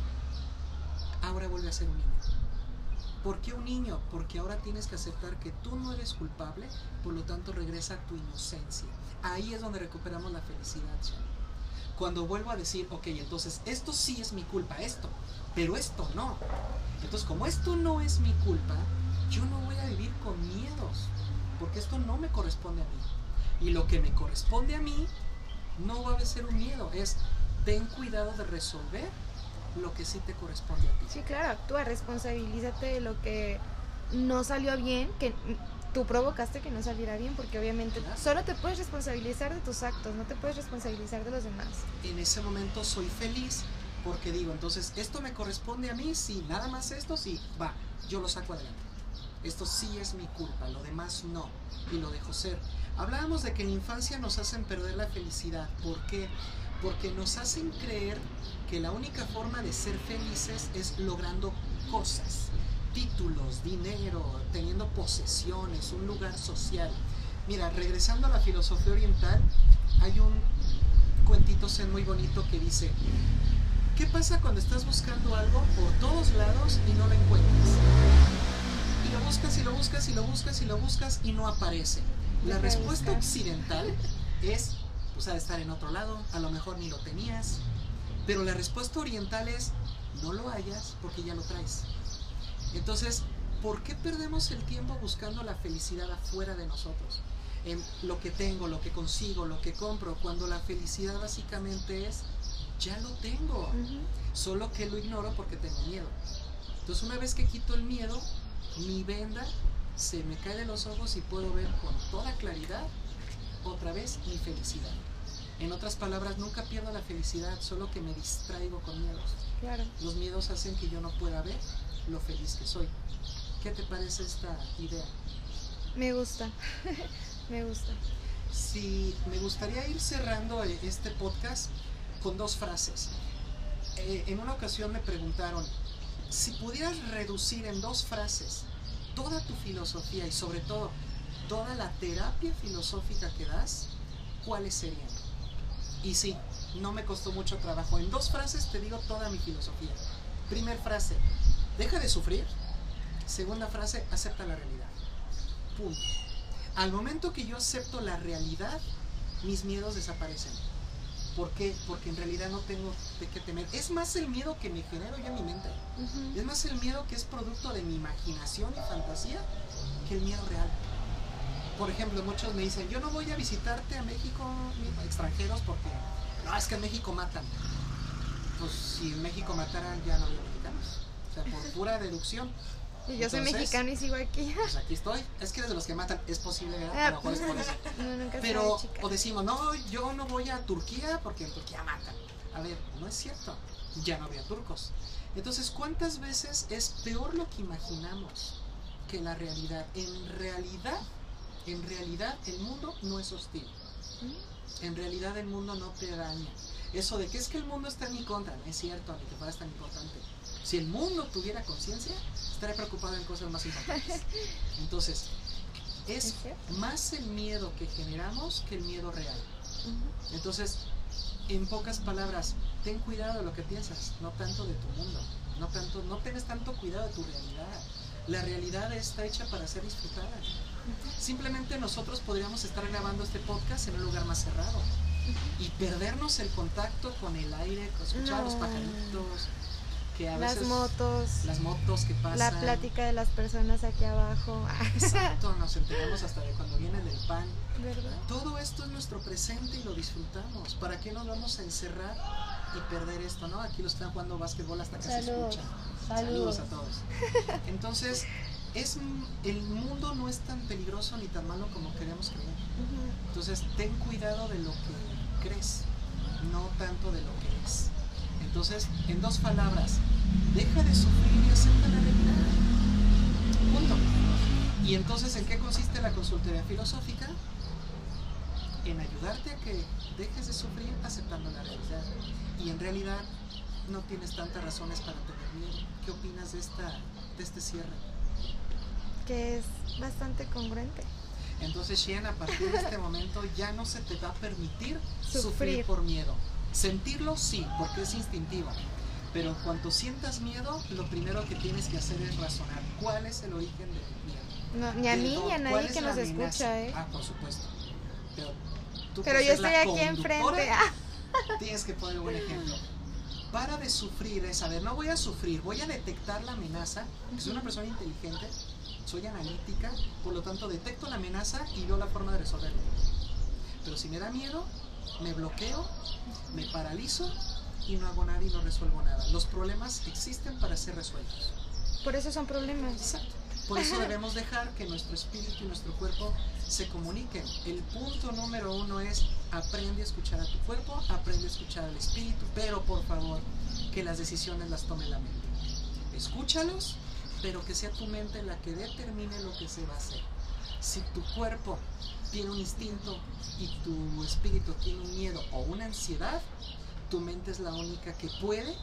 ahora vuelve a ser un niño. ¿Por qué un niño? Porque ahora tienes que aceptar que tú no eres culpable, por lo tanto regresa tu inocencia. Ahí es donde recuperamos la felicidad. Cuando vuelvo a decir, ok, entonces esto sí es mi culpa, esto, pero esto no. Entonces como esto no es mi culpa, yo no voy a vivir con miedos, porque esto no me corresponde a mí. Y lo que me corresponde a mí no va a ser un miedo, es ten cuidado de resolver lo que sí te corresponde a ti. Sí, claro, actúa, responsabilízate de lo que no salió bien, que tú provocaste que no saliera bien, porque obviamente Claro. solo te puedes responsabilizar de tus actos, no te puedes responsabilizar de los demás. En ese momento soy feliz porque digo, entonces, esto me corresponde a mí, sí, nada más esto, sí, va, yo lo saco adelante. Esto sí es mi culpa, lo demás no, y lo dejo ser. Hablábamos de que en infancia nos hacen perder la felicidad. ¿Por qué? Porque nos hacen creer que la única forma de ser felices es logrando cosas, títulos, dinero, teniendo posesiones, un lugar social. Mira, regresando a la filosofía oriental, hay un cuentito zen muy bonito que dice, ¿qué pasa cuando estás buscando algo por todos lados y no lo encuentras? Y lo buscas y lo buscas y lo buscas y lo buscas y no aparece. La respuesta occidental es, pues ha de estar en otro lado, a lo mejor ni lo tenías. Pero la respuesta oriental es, no lo hayas porque ya lo traes. Entonces, ¿por qué perdemos el tiempo buscando la felicidad afuera de nosotros? En lo que tengo, lo que consigo, lo que compro, cuando la felicidad básicamente es, ya lo tengo, Ujú. solo que lo ignoro porque tengo miedo. Entonces, una vez que quito el miedo, mi venda se me cae de los ojos y puedo ver con toda claridad otra vez mi felicidad. En otras palabras, nunca pierdo la felicidad, solo que me distraigo con miedos. Claro. Los miedos hacen que yo no pueda ver lo feliz que soy. ¿Qué te parece esta idea? Me gusta. Me gusta. Si me gustaría ir cerrando eh, este podcast con dos frases. Eh, en una ocasión me preguntaron, si pudieras reducir en dos frases toda tu filosofía y sobre todo toda la terapia filosófica que das, ¿cuáles serían? Y sí, no me costó mucho trabajo. En dos frases te digo toda mi filosofía. Primer frase, deja de sufrir. Segunda frase, acepta la realidad. Punto. Al momento que yo acepto la realidad, mis miedos desaparecen. ¿Por qué? Porque en realidad no tengo de qué temer. Es más el miedo que me genero yo en mi mente. Es más el miedo que es producto de mi imaginación y fantasía que el miedo real. Por ejemplo, muchos me dicen, yo no voy a visitarte a México, extranjeros, porque no, es que en México matan. Pues si en México mataran ya no habría mexicanos. O sea, por pura deducción. Y yo soy Entonces- mexicano y sigo aquí. Pues aquí estoy. Es que eres de los que matan. Es posible, ¿verdad? A lo mejor es por eso. No, nunca Pero, chica. o decimos, no, yo no voy a Turquía porque en Turquía matan. A ver, no es cierto. Ya no había turcos. Entonces, ¿cuántas veces es peor lo que imaginamos que la realidad? En realidad, en realidad el mundo no es hostil. Ujú. En realidad el mundo no te daña. Eso de que es que el mundo está en mi contra, no es cierto, ni que fuera tan importante. Si el mundo tuviera conciencia, estaría preocupado en cosas más importantes. Entonces, es más el miedo que generamos que el miedo real. Entonces, en pocas palabras, ten cuidado de lo que piensas, no tanto de tu mundo, no tanto, no tengas tanto cuidado de tu realidad. La realidad está hecha para ser disfrutada. Simplemente nosotros podríamos estar grabando este podcast en un lugar más cerrado y perdernos el contacto con el aire, con escuchar a los No. pajaritos, que a Las veces motos, las motos que pasan. la plática de las personas aquí abajo. Exacto, nos enteramos hasta de cuando viene del pan. ¿Verdad? Todo esto es nuestro presente y lo disfrutamos. ¿Para qué nos vamos a encerrar y perder esto, no? Aquí lo están jugando básquetbol hasta que se Saludos. escucha. Saludos. a todos. Entonces, es, el mundo no es tan peligroso ni tan malo como queremos creer. Entonces, ten cuidado de lo que crees, no tanto de lo que es. Entonces, en dos palabras, deja de sufrir y acepta la realidad. Punto. Y entonces, ¿en qué consiste la consultoría filosófica? En ayudarte a que dejes de sufrir aceptando la realidad. Y en realidad, no tienes tantas razones para tener miedo. ¿Qué opinas de, esta, de este cierre? Que es bastante congruente. Entonces, Shen, a partir de este momento ya no se te va a permitir sufrir, Sufrir. por miedo. Sentirlo sí, porque es instintivo. Pero cuando sientas miedo, lo primero que tienes que hacer es razonar. ¿Cuál es el origen del miedo? No, ni a mí ni a ¿cuál nadie que nos amenaza? escucha, ¿eh? Ah, por supuesto. Pero, tú Pero yo estoy aquí enfrente. ah. Tienes que poner un buen ejemplo. Para de sufrir es, a ver, no voy a sufrir, voy a detectar la amenaza. Soy una persona inteligente, soy analítica, por lo tanto detecto la amenaza y veo la forma de resolverla. Pero si me da miedo, me bloqueo, me paralizo y no hago nada y no resuelvo nada. Los problemas existen para ser resueltos. Por eso son problemas. Exacto. Por eso debemos dejar que nuestro espíritu y nuestro cuerpo se comuniquen. El punto número uno es aprende a escuchar a tu cuerpo, aprende a escuchar al espíritu, pero por favor que las decisiones las tome la mente. Escúchalos, pero que sea tu mente la que determine lo que se va a hacer. Si tu cuerpo tiene un instinto y tu espíritu tiene un miedo o una ansiedad, tu mente es la única que puede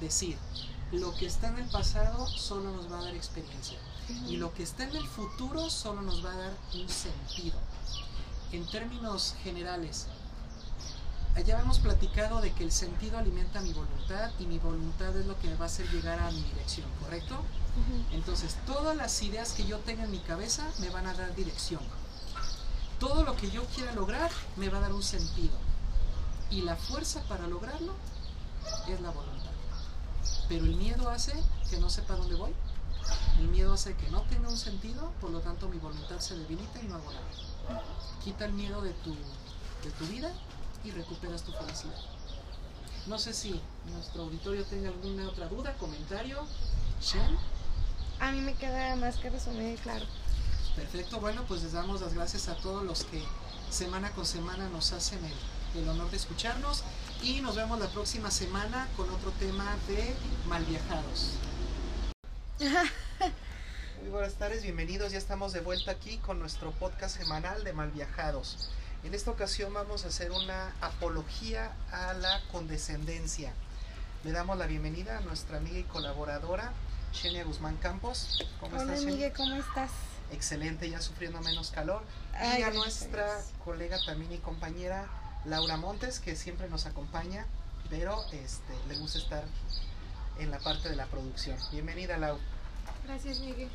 decir, lo que está en el pasado solo nos va a dar experiencia y lo que está en el futuro solo nos va a dar un sentido. En términos generales, ya hemos platicado de que el sentido alimenta mi voluntad y mi voluntad es lo que me va a hacer llegar a mi dirección, ¿correcto? Entonces, todas las ideas que yo tenga en mi cabeza me van a dar dirección. Todo lo que yo quiera lograr me va a dar un sentido. Y la fuerza para lograrlo es la voluntad. Pero el miedo hace que no sepa dónde voy. El miedo hace que no tenga un sentido, por lo tanto mi voluntad se debilita y no hago nada. Quita el miedo de tu, de tu vida y recuperas tu felicidad. No sé si nuestro auditorio tenga alguna otra duda, comentario. Shen. A mí me queda más que resumido y claro. Perfecto, bueno, pues les damos las gracias a todos los que semana con semana nos hacen el, el honor de escucharnos y nos vemos la próxima semana con otro tema de malviajados. Muy buenas tardes, bienvenidos, ya estamos de vuelta aquí con nuestro podcast semanal de malviajados. En esta ocasión vamos a hacer una apología a la condescendencia. Le damos la bienvenida a nuestra amiga y colaboradora, Xenia Guzmán Campos. ¿Cómo Hola, estás? Miguel, ¿cómo estás? Excelente, ya sufriendo menos calor. Ay, y a nuestra colega también y compañera Laura Montes, que siempre nos acompaña, pero este, le gusta estar en la parte de la producción. Bienvenida, Lau. Gracias, Miguel.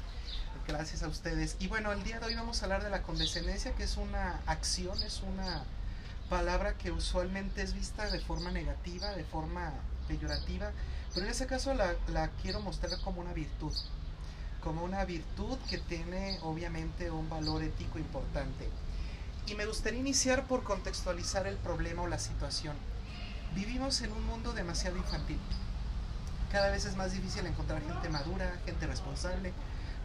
Gracias a ustedes. Y bueno, el día de hoy vamos a hablar de la condescendencia, que es una acción, es una palabra que usualmente es vista de forma negativa, de forma peyorativa, pero en ese caso la, la quiero mostrar como una virtud, como una virtud que tiene obviamente un valor ético importante. Y me gustaría iniciar por contextualizar el problema o la situación. Vivimos en un mundo demasiado infantil. Cada vez es más difícil encontrar gente madura, gente responsable.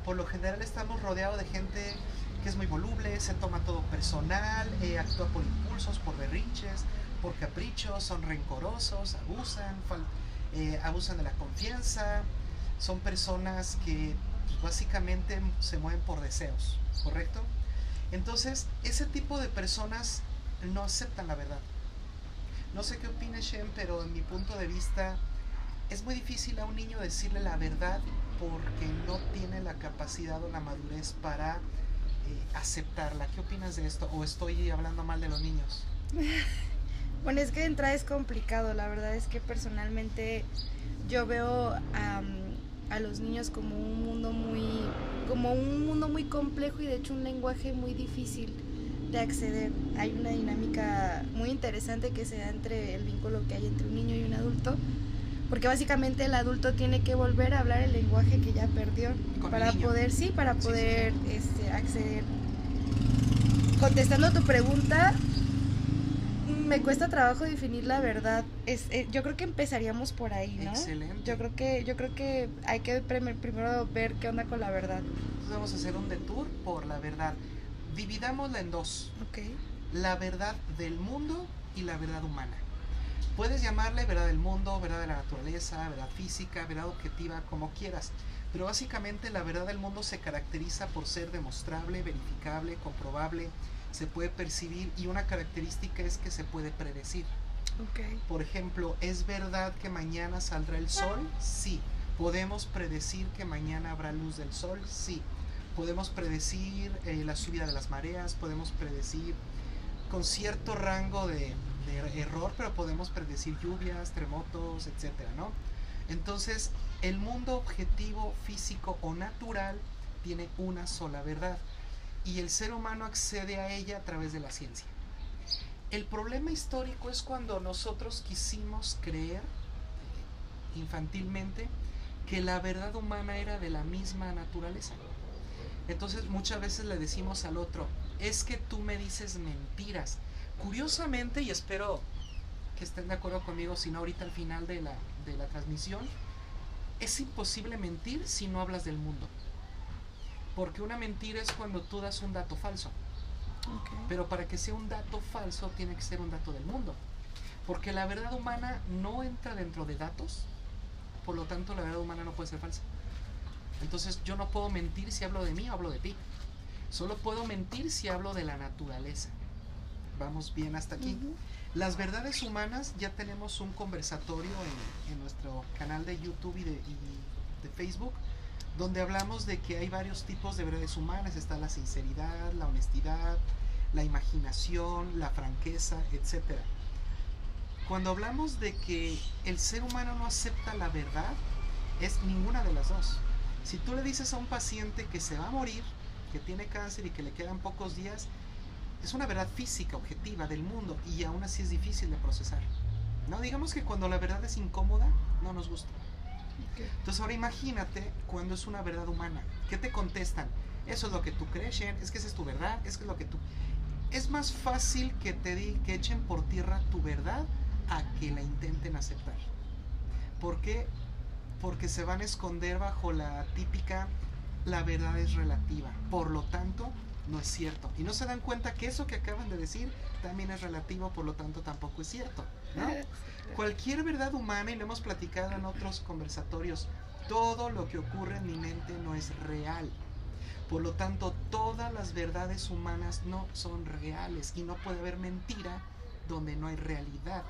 Por lo general estamos rodeados de gente que es muy voluble, se toma todo personal, eh, actúa por impulsos, por berrinches, por caprichos, son rencorosos, abusan, eh, abusan de la confianza, son personas que básicamente se mueven por deseos, ¿correcto? Entonces, ese tipo de personas no aceptan la verdad. No sé qué opine Shen, pero en mi punto de vista es muy difícil a un niño decirle la verdad porque no tiene la capacidad o la madurez para eh, aceptarla. ¿Qué opinas de esto? ¿O estoy hablando mal de los niños? Bueno, es que de entrada es complicado. La verdad es que personalmente yo veo a los niños como un mundo muy, como un mundo muy complejo y de hecho un lenguaje muy difícil de acceder. Hay una dinámica muy interesante que se da entre el vínculo que hay entre un niño y un adulto. Porque básicamente el adulto tiene que volver a hablar el lenguaje que ya perdió para poder, sí, para Sí, sí, poder Este, acceder. Contestando a tu pregunta, me cuesta trabajo definir la verdad. Es, eh, yo creo que empezaríamos por ahí, ¿no? Excelente. Yo creo que yo creo que hay que primer- primero ver qué onda con la verdad. Entonces vamos a hacer un detour por la verdad. Dividámosla en dos. Ok. La verdad del mundo y la verdad humana. Puedes llamarle verdad del mundo, verdad de la naturaleza, verdad física, verdad objetiva, como quieras. Pero básicamente la verdad del mundo se caracteriza por ser demostrable, verificable, comprobable, se puede percibir y una característica es que se puede predecir. Ok. Por ejemplo, ¿es verdad que mañana saldrá el sol? Sí. ¿Podemos predecir que mañana habrá luz del sol? Sí. ¿Podemos predecir eh, la subida de las mareas? ¿Podemos predecir con cierto rango de, de error, pero podemos predecir lluvias, terremotos, etcétera, ¿no? Entonces, el mundo objetivo, físico o natural tiene una sola verdad y el ser humano accede a ella a través de la ciencia. El problema histórico es cuando nosotros quisimos creer eh, infantilmente que la verdad humana era de la misma naturaleza. Entonces muchas veces le decimos al otro, es que tú me dices mentiras. Curiosamente, y espero que estén de acuerdo conmigo, si no ahorita al final de la, de la transmisión, es imposible mentir si no hablas del mundo. Porque una mentira es cuando tú das un dato falso. Ok. Pero para que sea un dato falso tiene que ser un dato del mundo. Porque la verdad humana no entra dentro de datos, por lo tanto la verdad humana no puede ser falsa. Entonces yo no puedo mentir si hablo de mí o hablo de ti. Solo puedo mentir si hablo de la naturaleza. Vamos bien hasta aquí. Las verdades humanas, ya tenemos un conversatorio en, en nuestro canal de YouTube y de, y de Facebook, donde hablamos de que hay varios tipos de verdades humanas. Está la sinceridad, la honestidad, la imaginación, la franqueza, etc. Cuando hablamos de que el ser humano no acepta la verdad, es ninguna de las dos. Si tú le dices a un paciente que se va a morir, que tiene cáncer y que le quedan pocos días, es una verdad física, objetiva del mundo y aún así es difícil de procesar. No, digamos que cuando la verdad es incómoda, no nos gusta. Entonces ahora imagínate cuando es una verdad humana. ¿Qué te contestan? Eso es lo que tú crees, Shen, es que esa es tu verdad, es que es lo que tú... Es más fácil que te di, que echen por tierra tu verdad a que la intenten aceptar. ¿Por qué? Porque se van a esconder bajo la típica la verdad es relativa. Por lo tanto, no es cierto. Y no se dan cuenta que eso que acaban de decir también es relativo, por lo tanto tampoco es cierto. ¿no? Cualquier verdad humana, y lo hemos platicado en otros conversatorios, todo lo que ocurre en mi mente no es real. Por lo tanto, todas las verdades humanas no son reales y no puede haber mentira donde no hay realidad.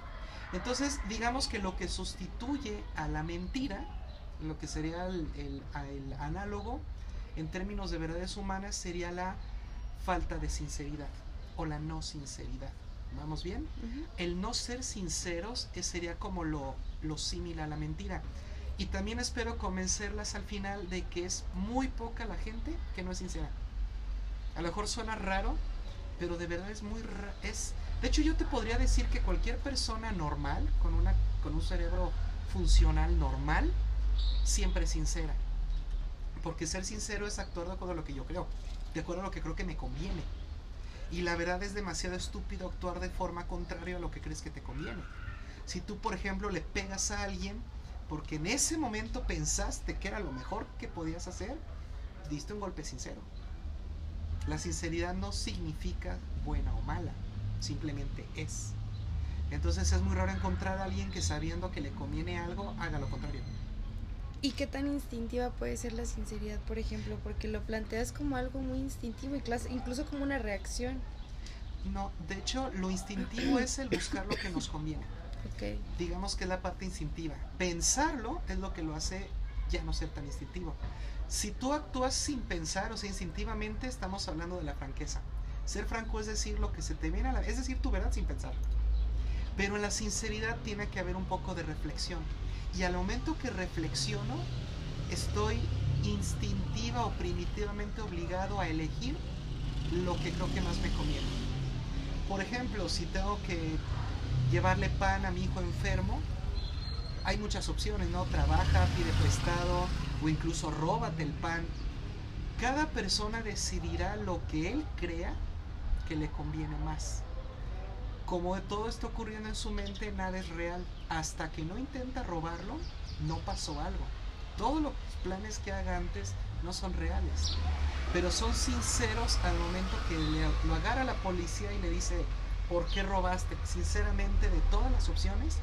Entonces, digamos que lo que sustituye a la mentira, lo que sería el, análogo en términos de verdades humanas, sería la falta de sinceridad o la no sinceridad. ¿Vamos bien? Ujú. el no ser sinceros es- sería como lo, lo similar a la mentira. Y también espero convencerlas al final de que es muy poca la gente que no es sincera. A lo mejor suena raro, pero de verdad es muy es De hecho, yo te podría decir que cualquier persona normal, con, una, con un cerebro funcional normal, siempre es sincera. Porque ser sincero es actuar de acuerdo a lo que yo creo, de acuerdo a lo que creo que me conviene. Y la verdad es demasiado estúpido actuar de forma contraria a lo que crees que te conviene. Si tú, por ejemplo, le pegas a alguien porque en ese momento pensaste que era lo mejor que podías hacer, diste un golpe sincero. La sinceridad no significa buena o mala, simplemente es. Entonces es muy raro encontrar a alguien que sabiendo que le conviene algo, haga lo contrario. ¿Y qué tan instintiva puede ser la sinceridad, por ejemplo? Porque lo planteas como algo muy instintivo, y incluso como una reacción. No, de hecho, lo instintivo es el buscar lo que nos conviene. Ok. digamos que es la parte instintiva. Pensarlo es lo que lo hace ya no ser tan instintivo. Si tú actúas sin pensar, o sea, instintivamente, estamos hablando de la franqueza. Ser franco es decir lo que se te viene a la... Es decir, tu verdad sin pensar. Pero en la sinceridad tiene que haber un poco de reflexión. Y al momento que reflexiono, estoy instintiva o primitivamente obligado a elegir lo que creo que más me conviene. Por ejemplo, si tengo que llevarle pan a mi hijo enfermo, hay muchas opciones, ¿no? Trabaja, pide prestado o incluso róbate el pan. Cada persona decidirá lo que él crea que le conviene más. Como todo está ocurriendo en su mente, nada es real. Hasta que no intenta robarlo, no pasó algo. Todos los planes que haga antes no son reales. Pero son sinceros al momento que le- lo agarra la policía y le dice, ¿por qué robaste? Sinceramente, de todas las opciones,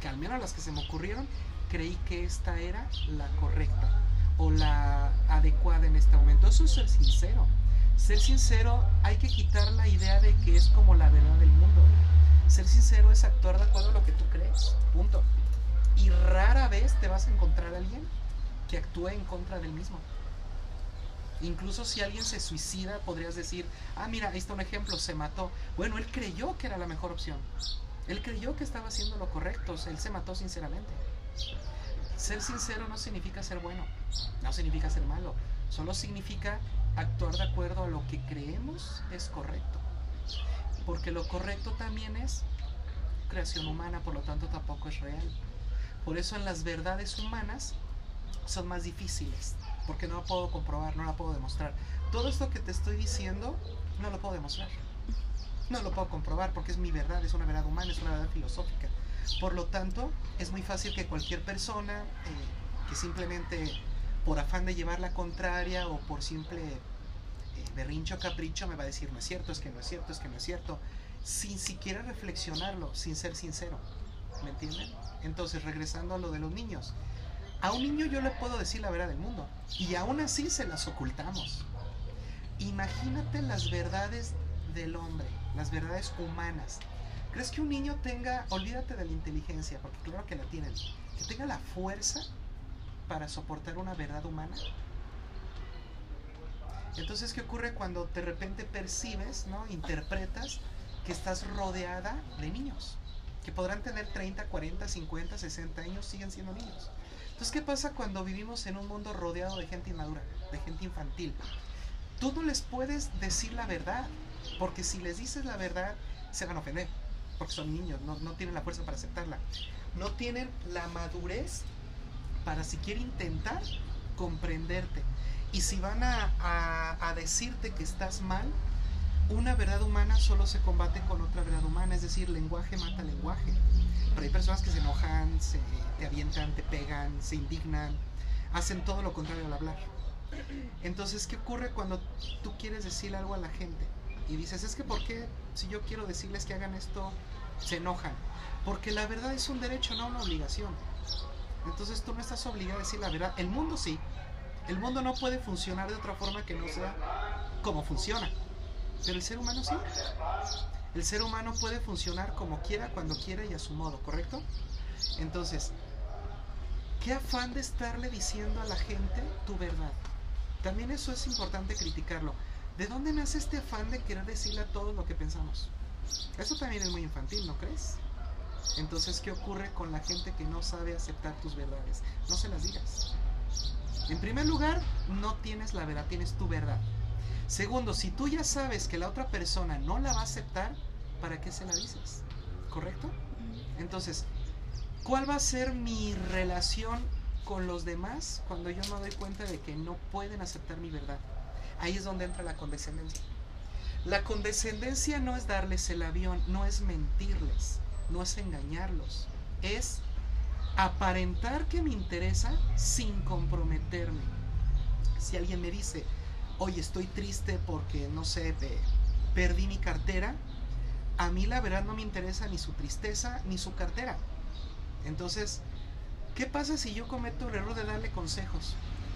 que al menos las que se me ocurrieron, creí que esta era la correcta o la adecuada en este momento. Eso es ser sincero. Ser sincero hay que quitar la idea de que es como la verdad del mundo. Ser sincero es actuar de acuerdo a lo que tú crees. Punto. Y rara vez te vas a encontrar a alguien que actúe en contra del mismo. Incluso si alguien se suicida, podrías decir, ah, mira, ahí está un ejemplo, se mató. Bueno, él creyó que era la mejor opción. Él creyó que estaba haciendo lo correcto, él se mató sinceramente. Ser sincero no significa ser bueno, no significa ser malo, solo significa actuar de acuerdo a lo que creemos es correcto. Porque lo correcto también es creación humana, por lo tanto tampoco es real. Por eso en las verdades humanas son más difíciles, porque no la puedo comprobar, no la puedo demostrar. Todo esto que te estoy diciendo no lo puedo demostrar. No lo puedo comprobar porque es mi verdad, es una verdad humana, es una verdad filosófica. Por lo tanto, es muy fácil que cualquier persona eh, que simplemente por afán de llevar la contraria o por simple eh, berrincho capricho me va a decir no es cierto, es que no es cierto, es que no es cierto, sin siquiera reflexionarlo, sin ser sincero. ¿Me entienden? Entonces, regresando a lo de los niños. A un niño yo le puedo decir la verdad del mundo y aún así se las ocultamos. Imagínate las verdades del hombre, las verdades humanas. ¿Crees que un niño tenga, olvídate de la inteligencia, porque claro que la tienen, que tenga la fuerza para soportar una verdad humana? Entonces, ¿qué ocurre cuando de repente percibes, ¿no? interpretas que estás rodeada de niños? Que podrán tener 30, 40, 50, 60 años, siguen siendo niños. Entonces, ¿qué pasa cuando vivimos en un mundo rodeado de gente inmadura, de gente infantil? Tú no les puedes decir la verdad, porque si les dices la verdad, se van a ofender, porque son niños, no, no tienen la fuerza para aceptarla. No tienen la madurez para siquiera intentar comprenderte. Y si van a, a, a decirte que estás mal, una verdad humana solo se combate con otra verdad humana, es decir, lenguaje mata lenguaje. Pero hay personas que se enojan, se, te avientan, te pegan, se indignan, hacen todo lo contrario al hablar. Entonces, ¿qué ocurre cuando tú quieres decirle algo a la gente? Y dices, es que ¿por qué si yo quiero decirles que hagan esto, se enojan? Porque la verdad es un derecho, no una obligación. Entonces tú no estás obligado a decir la verdad. El mundo sí. El mundo no puede funcionar de otra forma que no sea como funciona. Pero el ser humano sí. El ser humano puede funcionar como quiera, cuando quiera y a su modo, ¿correcto? Entonces, ¿qué afán de estarle diciendo a la gente tu verdad? También eso es importante criticarlo. ¿De dónde nace este afán de querer decirle a todos lo que pensamos? Eso también es muy infantil, ¿no crees? Entonces, ¿qué ocurre con la gente que no sabe aceptar tus verdades? No se las digas. En primer lugar, no tienes la verdad, tienes tu verdad. Segundo, si tú ya sabes que la otra persona no la va a aceptar, ¿para qué se la dices? ¿Correcto? Entonces, ¿cuál va a ser mi relación con los demás cuando yo me doy cuenta de que no pueden aceptar mi verdad? Ahí es donde entra la condescendencia. La condescendencia no es darles el avión, no es mentirles, no es engañarlos, es aparentar que me interesa sin comprometerme. Si alguien me dice, oye, estoy triste porque, no sé, perdí mi cartera, a mí la verdad no me interesa ni su tristeza ni su cartera. Entonces, ¿qué pasa si yo cometo el error de darle consejos?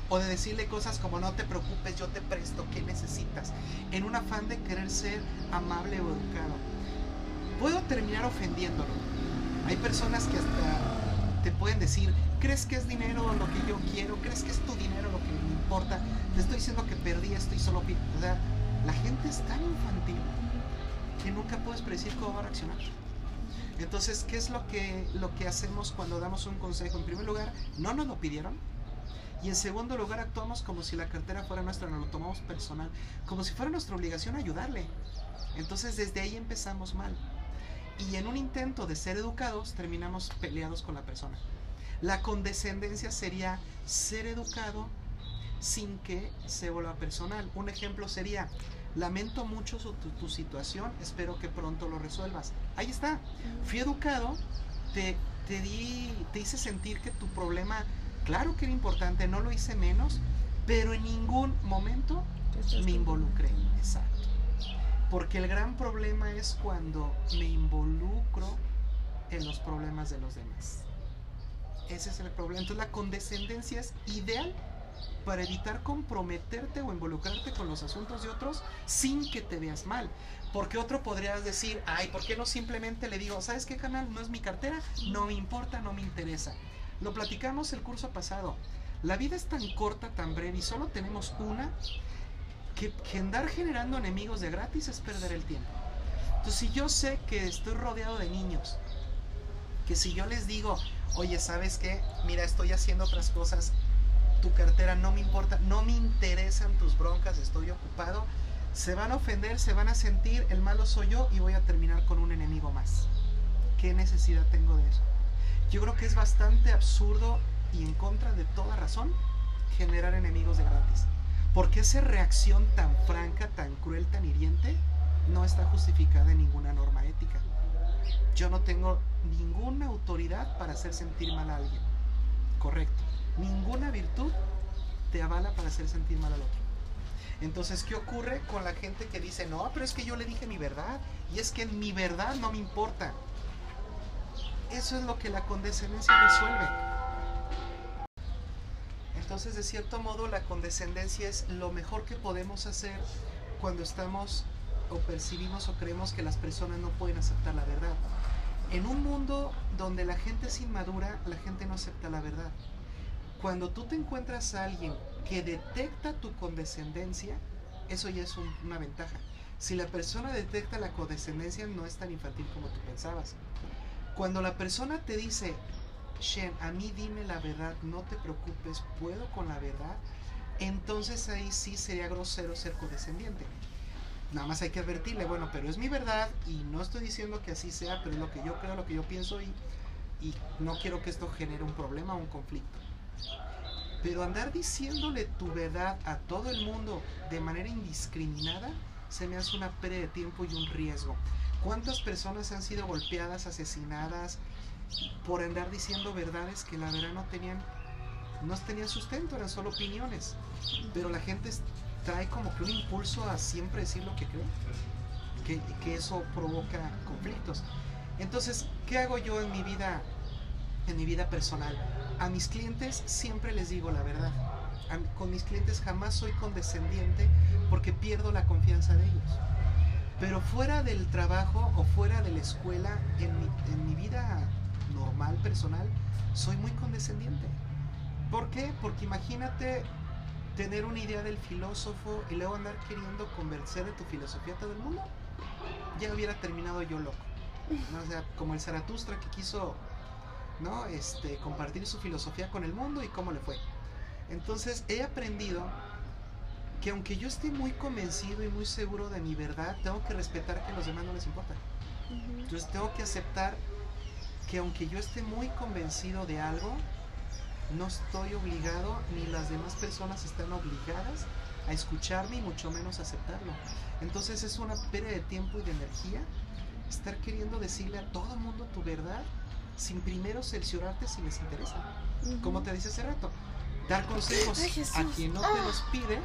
O de decirle cosas como no te preocupes, yo te presto, ¿qué necesitas? En un afán de querer ser amable o educado. Puedo terminar ofendiéndolo. Hay personas que hasta te pueden decir, ¿crees que es dinero lo que yo quiero? ¿Crees que es tu dinero lo que me importa? Te estoy diciendo que perdí esto y solo pido. O sea, la gente es tan infantil que nunca puedes predecir cómo va a reaccionar. Entonces, ¿qué es lo que, lo que hacemos cuando damos un consejo? En primer lugar, no nos lo pidieron. Y en segundo lugar, actuamos como si la cartera fuera nuestra, nos lo tomamos personal, como si fuera nuestra obligación ayudarle. Entonces, desde ahí empezamos mal. Y en un intento de ser educados, terminamos peleados con la persona. La condescendencia sería ser educado sin que se vuelva personal. Un ejemplo sería, lamento mucho tu, tu, situación, espero que pronto lo resuelvas. Ahí está, fui educado, te, te, di, te hice sentir que tu problema, claro que era importante, no lo hice menos, pero en ningún momento me involucré. Exacto. Porque el gran problema es cuando me involucro en los problemas de los demás. Ese es el problema. Entonces la condescendencia es ideal para evitar comprometerte o involucrarte con los asuntos de otros sin que te veas mal. Porque otro podrías decir, ay, ¿por qué no simplemente le digo, ¿sabes qué canal? No es mi cartera, no me importa, no me interesa. Lo platicamos el curso pasado. La vida es tan corta, tan breve y solo tenemos una que, andar generando enemigos de gratis es perder el tiempo. Entonces, si yo sé que estoy rodeado de niños, que si yo les digo, oye, ¿sabes qué? Mira, estoy haciendo otras cosas, tu cartera no me importa, no me interesan tus broncas, estoy ocupado, se van a ofender, se van a sentir, el malo soy yo y voy a terminar con un enemigo más. ¿Qué necesidad tengo de eso? Yo creo que es bastante absurdo y en contra de toda razón generar enemigos de gratis. Porque esa reacción tan franca, tan cruel, tan hiriente, no está justificada en ninguna norma ética. Yo no tengo ninguna autoridad para hacer sentir mal a alguien. Correcto. Ninguna virtud te avala para hacer sentir mal al otro. Entonces, ¿qué ocurre con la gente que dice, no, pero es que yo le dije mi verdad y es que mi verdad no me importa? Eso es lo que la condescendencia resuelve. Entonces, de cierto modo, la condescendencia es lo mejor que podemos hacer cuando estamos o percibimos o creemos que las personas no pueden aceptar la verdad. En un mundo donde la gente es inmadura, la gente no acepta la verdad. Cuando tú te encuentras a alguien que detecta tu condescendencia, eso ya es un- una ventaja. Si la persona detecta la condescendencia, no es tan infantil como tú pensabas. Cuando la persona te dice, Shen, a mí dime la verdad, no te preocupes, puedo con la verdad, entonces ahí sí sería grosero ser condescendiente. Nada más hay que advertirle, bueno, pero es mi verdad y no estoy diciendo que así sea, pero es lo que yo creo, lo que yo pienso y, y no quiero que esto genere un problema o un conflicto. Pero andar diciéndole tu verdad a todo el mundo de manera indiscriminada se me hace una pérdida de tiempo y un riesgo. ¿Cuántas personas han sido golpeadas, asesinadas por andar diciendo verdades que la verdad no tenían, no tenían sustento, eran solo opiniones? Pero la gente trae como que un impulso a siempre decir lo que cree, que, que eso provoca conflictos. Entonces, ¿qué hago yo en mi vida, en mi vida personal? A mis clientes siempre les digo la verdad. Con mis clientes jamás soy condescendiente porque pierdo la confianza de ellos. Pero fuera del trabajo o fuera de la escuela, en mi vida normal, personal, soy muy condescendiente. ¿Por qué? Porque imagínate tener una idea del filósofo y luego andar queriendo convencer de tu filosofía a todo el mundo. Ya hubiera terminado yo loco. ¿no? O sea, como el Zaratustra que quiso ¿no? este, compartir su filosofía con el mundo y cómo le fue. Entonces he aprendido que aunque yo esté muy convencido y muy seguro de mi verdad, tengo que respetar que a los demás no les importa. Entonces tengo que aceptar que aunque yo esté muy convencido de algo, no estoy obligado ni las demás personas están obligadas a escucharme y mucho menos aceptarlo. Entonces es una pérdida de tiempo y de energía estar queriendo decirle a todo el mundo tu verdad sin primero cerciorarte si les interesa. Como te dice hace rato, dar consejos Ay, a quien no te Ah. los pide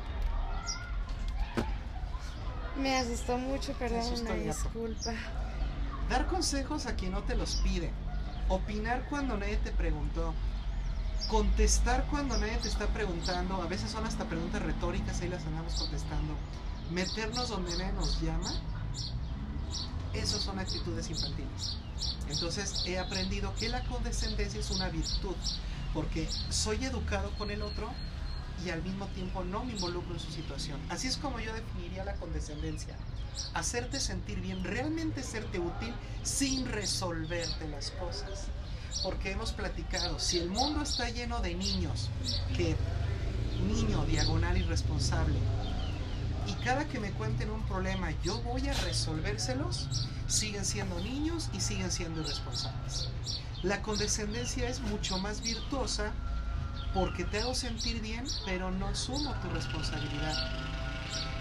Me asustó mucho, perdón, una disculpa. Dar consejos a quien no te los pide. Opinar cuando nadie te preguntó. Contestar cuando nadie te está preguntando. A veces son hasta preguntas retóricas, ahí las andamos contestando. Meternos donde nadie nos llama. Esas son actitudes infantiles. Entonces he aprendido que la condescendencia es una virtud. Porque soy educado con el otro y al mismo tiempo no me involucro en su situación. Así es como yo definiría la condescendencia hacerte sentir bien, realmente serte útil sin resolverte las cosas. Porque hemos platicado, si el mundo está lleno de niños, que niño diagonal irresponsable, y cada que me cuenten un problema yo voy a resolvérselos, siguen siendo niños y siguen siendo irresponsables. La condescendencia es mucho más virtuosa porque te hago sentir bien, pero no asumo tu responsabilidad.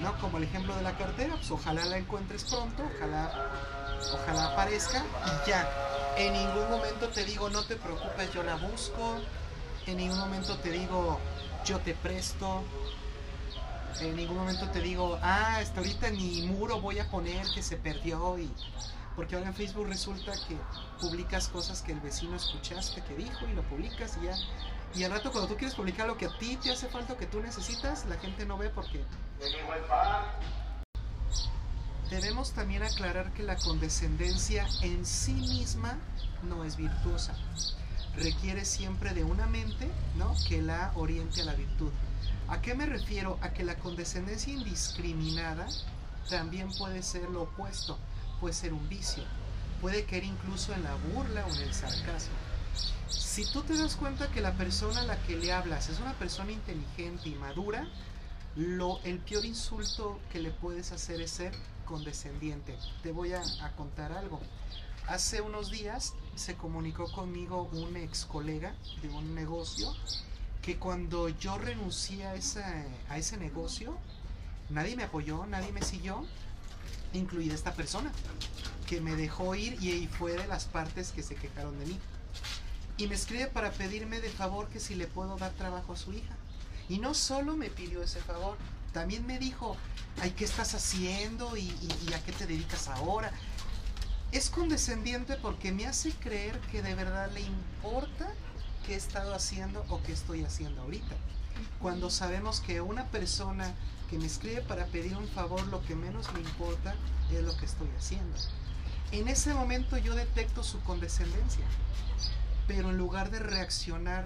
¿no? Como el ejemplo de la cartera, pues ojalá la encuentres pronto, ojalá, ojalá aparezca y ya. En ningún momento te digo, no te preocupes, yo la busco. En ningún momento te digo, yo te presto. En ningún momento te digo, ah, hasta ahorita en mi muro voy a poner que se perdió y... Porque ahora en Facebook resulta que publicas cosas que el vecino escuchaste que dijo y lo publicas y ya Y al rato cuando tú quieres publicar lo que a ti te hace falta que tú necesitas, la gente no ve porque... Debemos también aclarar que la condescendencia en sí misma no es virtuosa. Requiere siempre de una mente ¿no? que la oriente a la virtud. ¿A qué me refiero? A que la condescendencia indiscriminada también puede ser lo opuesto, puede ser un vicio, puede caer incluso en la burla o en el sarcasmo. Si tú te das cuenta que la persona a la que le hablas es una persona inteligente y madura, el peor insulto que le puedes hacer es ser condescendiente. Te voy a, contar algo. Hace unos días se comunicó conmigo un ex colega de un negocio que cuando yo renuncié a, ese negocio, nadie me apoyó, nadie me siguió, incluida esta persona, que me dejó ir y fue de las partes que se quejaron de mí. Y me escribe para pedirme de favor que si le puedo dar trabajo a su hija. Y no solo me pidió ese favor, también me dijo, ay, ¿qué estás haciendo? ¿Y, y, y a qué te dedicas ahora? Es condescendiente porque me hace creer que de verdad le importa qué he estado haciendo o qué estoy haciendo ahorita. Cuando sabemos que una persona que me escribe para pedir un favor, lo que menos le importa es lo que estoy haciendo. En ese momento yo detecto su condescendencia, pero en lugar de reaccionar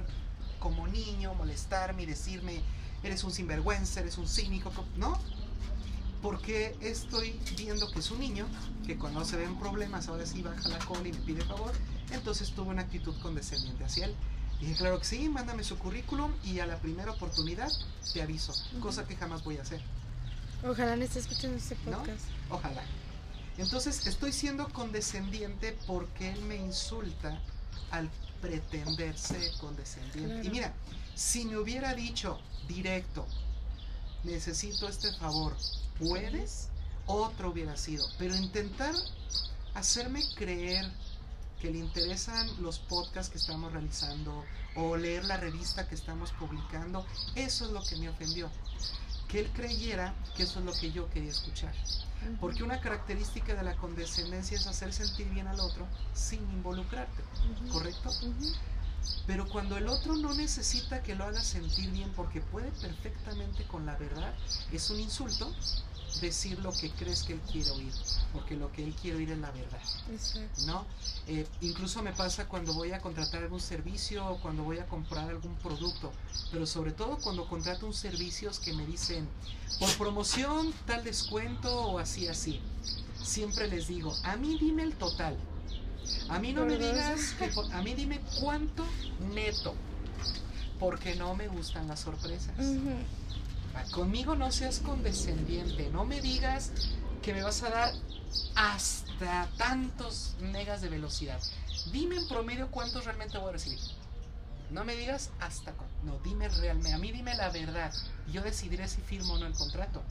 como niño, molestarme y decirme, eres un sinvergüenza, eres un cínico, ¿no? Porque estoy viendo que es un niño, que cuando se ven problemas, ahora sí baja la cola y me pide favor, entonces tuve una actitud condescendiente hacia él. Dije, claro que sí, mándame su currículum y a la primera oportunidad te aviso, uh -huh. cosa que jamás voy a hacer. Ojalá no esté escuchando este podcast. ¿No? Ojalá. Entonces estoy siendo condescendiente porque él me insulta al pretender ser condescendiente. Claro. Y mira, si me hubiera dicho directo, necesito este favor, ¿puedes? Otro hubiera sido. Pero intentar hacerme creer que le interesan los podcasts que estamos realizando o leer la revista que estamos publicando, eso es lo que me ofendió. Que él creyera que eso es lo que yo quería escuchar. Porque una característica de la condescendencia es hacer sentir bien al otro sin involucrarte, ¿correcto? Pero cuando el otro no necesita que lo haga sentir bien porque puede perfectamente con la verdad, es un insulto decir lo que crees que él quiere oír, porque lo que él quiere oír es la verdad, Exacto. ¿no? Eh, incluso me pasa cuando voy a contratar algún servicio o cuando voy a comprar algún producto, pero sobre todo cuando contrato un servicios que me dicen por promoción tal descuento o así así. Siempre les digo, a mí dime el total. A mí no me digas que a mí dime cuánto neto, porque no me gustan las sorpresas. Uh -huh. Conmigo no seas condescendiente, no me digas que me vas a dar hasta tantos megas de velocidad. Dime en promedio cuántos realmente voy a recibir. No me digas hasta no, dime realmente, a mí dime la verdad. Yo decidiré si firmo o no el contrato.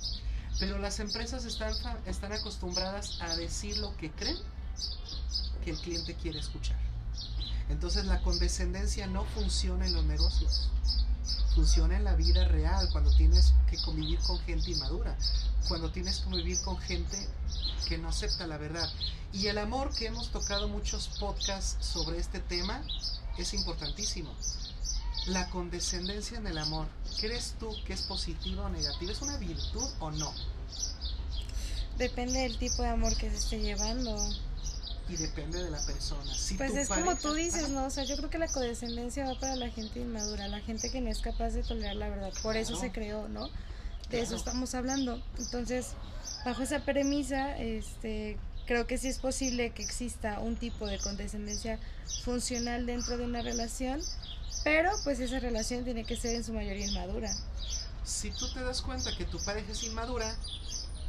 Pero las empresas están, están acostumbradas a decir lo que creen que el cliente quiere escuchar. Entonces la condescendencia no funciona en los negocios funciona en la vida real, cuando tienes que convivir con gente inmadura, cuando tienes que convivir con gente que no acepta la verdad. Y el amor, que hemos tocado muchos podcasts sobre este tema, es importantísimo. La condescendencia en el amor, ¿crees tú que es positiva o negativa? ¿Es una virtud o no? Depende del tipo de amor que se esté llevando y depende de la persona. Si pues es pareja, como tú dices, ¿no? O sea, yo creo que la condescendencia va para la gente inmadura, la gente que no es capaz de tolerar la verdad. Por claro. eso se creó, ¿no? De claro. eso estamos hablando. Entonces, bajo esa premisa, este, creo que sí es posible que exista un tipo de condescendencia funcional dentro de una relación, pero pues esa relación tiene que ser en su mayoría inmadura. Si tú te das cuenta que tu pareja es inmadura,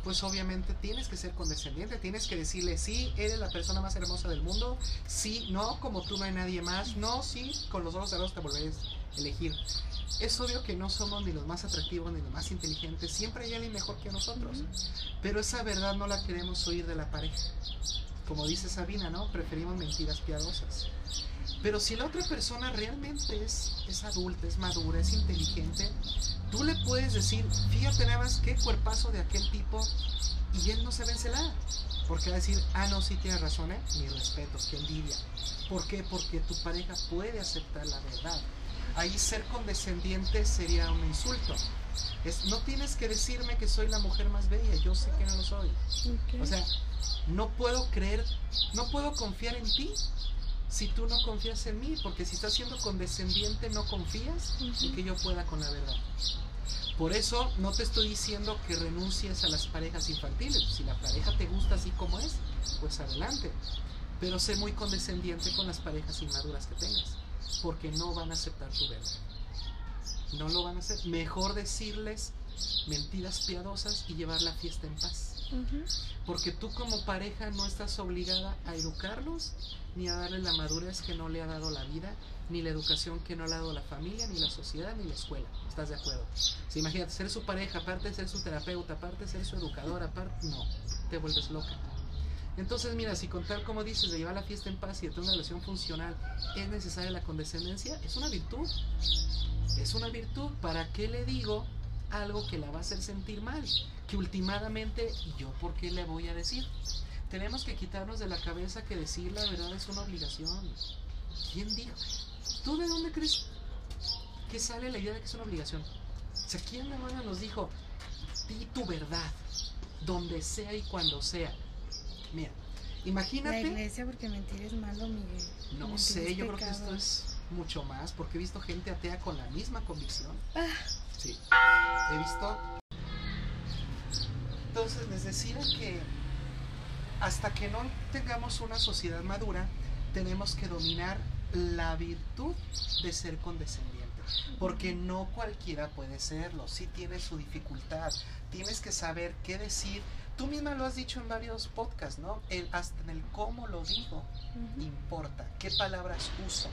pues obviamente tienes que ser condescendiente, tienes que decirle, sí, eres la persona más hermosa del mundo, sí, no, como tú no hay nadie más, no, sí, con los ojos cerrados te volverás a elegir. Es obvio que no somos ni los más atractivos ni los más inteligentes, siempre hay alguien mejor que nosotros, pero esa verdad no la queremos oír de la pareja. Como dice Sabina, ¿no? Preferimos mentiras piadosas. Pero si la otra persona realmente es, es adulta, es madura, es inteligente, tú le puedes decir, fíjate nada más qué cuerpazo de aquel tipo y él no se vencerá. Porque va a decir, ah, no, sí tienes razón, ¿eh? Mis respetos, qué envidia. ¿Por qué? Porque tu pareja puede aceptar la verdad. ahí ser condescendiente sería un insulto. Es, no tienes que decirme que soy la mujer más bella, yo sé que no lo soy. O sea, no puedo creer, no puedo confiar en ti si tú no confías en mí, porque si estás siendo condescendiente no confías en Ujú. que yo pueda con la verdad. Por eso no te estoy diciendo que renuncies a las parejas infantiles. Si la pareja te gusta así como es, pues adelante. Pero sé muy condescendiente con las parejas inmaduras que tengas, porque no van a aceptar tu verdad. No lo van a hacer. Mejor decirles mentiras piadosas y llevar la fiesta en paz. Porque tú como pareja no estás obligada a educarlos ni a darle la madurez que no le ha dado la vida, ni la educación que no le ha dado la familia, ni la sociedad, ni la escuela. ¿Estás de acuerdo? Si imagínate, ser su pareja, aparte de ser su terapeuta, aparte de ser su educador, aparte, no, te vuelves loca. Entonces, mira, si con tal como dices de llevar la fiesta en paz y de tener una relación funcional es necesaria la condescendencia, es una virtud. Es una virtud. ¿Para qué le digo algo que la va a hacer sentir mal? Que últimamente, ¿y yo por qué le voy a decir? Tenemos que quitarnos de la cabeza que decir la verdad es una obligación. ¿Quién dijo? ¿Tú de dónde crees que sale la idea de que es una obligación? O sea, ¿quién la mano nos dijo? Di tu verdad, donde sea y cuando sea. Mira, La imagínate. iglesia porque mentir es malo, Miguel. No Mentir sé, yo creo que esto es mucho más, porque he visto gente atea con la misma convicción. Ah. Sí, he visto. Entonces les decía que hasta que no tengamos una sociedad madura, tenemos que dominar la virtud de ser condescendiente. Porque no cualquiera puede serlo, sí tiene su dificultad. Tienes que saber qué decir. Tú misma lo has dicho en varios podcasts, ¿no? El, hasta en el cómo lo digo importa, qué palabras uso.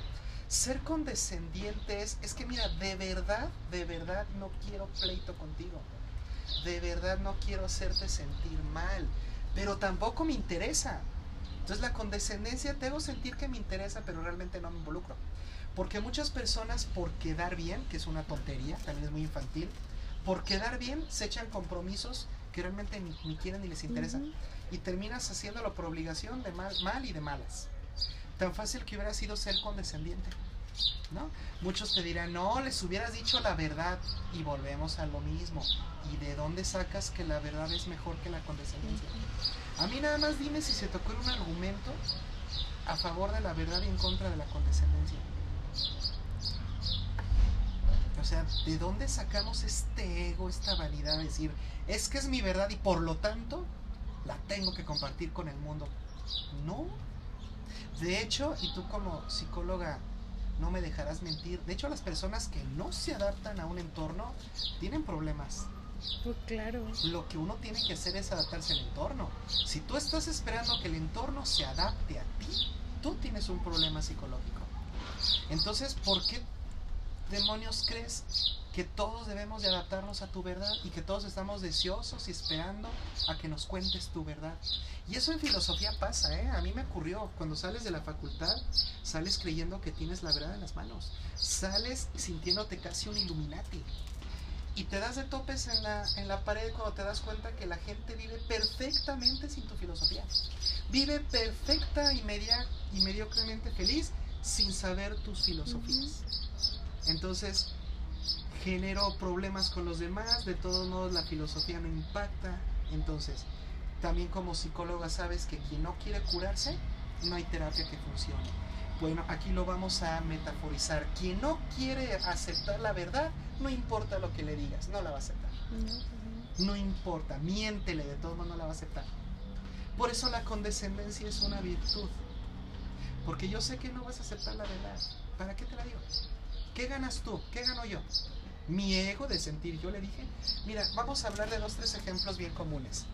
Ser condescendiente es, es que mira, de verdad, de verdad no quiero pleito contigo. De verdad no quiero hacerte sentir mal, pero tampoco me interesa. Entonces la condescendencia hago sentir que me interesa, pero realmente no me involucro. Porque muchas personas por quedar bien, que es una tontería, también es muy infantil, por quedar bien se echan compromisos que realmente ni, ni quieren ni les interesan Ujú. y terminas haciéndolo por obligación de mal, mal y de malas. Tan fácil que hubiera sido ser condescendiente. ¿No? Muchos te dirán, no, les hubieras dicho la verdad y volvemos a lo mismo. ¿Y de dónde sacas que la verdad es mejor que la condescendencia? A mí nada más dime si se ocurre un argumento a favor de la verdad y en contra de la condescendencia. O sea, ¿de dónde sacamos este ego, esta vanidad de decir, es que es mi verdad y por lo tanto la tengo que compartir con el mundo? No. De hecho, y tú como psicóloga no me dejarás mentir, de hecho las personas que no se adaptan a un entorno tienen problemas. Pues claro. Lo que uno tiene que hacer es adaptarse al entorno. Si tú estás esperando que el entorno se adapte a ti, tú tienes un problema psicológico. Entonces, ¿por qué demonios crees que todos debemos de adaptarnos a tu verdad y que todos estamos deseosos y esperando a que nos cuentes tu verdad? Y eso en filosofía pasa, ¿eh? A mí me ocurrió, cuando sales de la facultad, sales creyendo que tienes la verdad en las manos. Sales sintiéndote casi un Illuminati. Y te das de topes en la, en la pared cuando te das cuenta que la gente vive perfectamente sin tu filosofía. Vive perfecta y, media, y mediocremente feliz sin saber tus filosofías. Entonces, genero problemas con los demás, de todos modos la filosofía no impacta. Entonces, también como psicóloga sabes que quien no quiere curarse, no hay terapia que funcione. Bueno, aquí lo vamos a metaforizar. Quien no quiere aceptar la verdad, no importa lo que le digas, no la va a aceptar. No, pues. No importa, miéntele, de todos modos no la va a aceptar. Por eso la condescendencia es una virtud. Porque yo sé que no vas a aceptar la verdad. ¿Para qué te la digo? ¿Qué ganas tú? ¿Qué gano yo? Mi ego de sentir. Yo le dije, mira, vamos a hablar de dos, tres ejemplos bien comunes.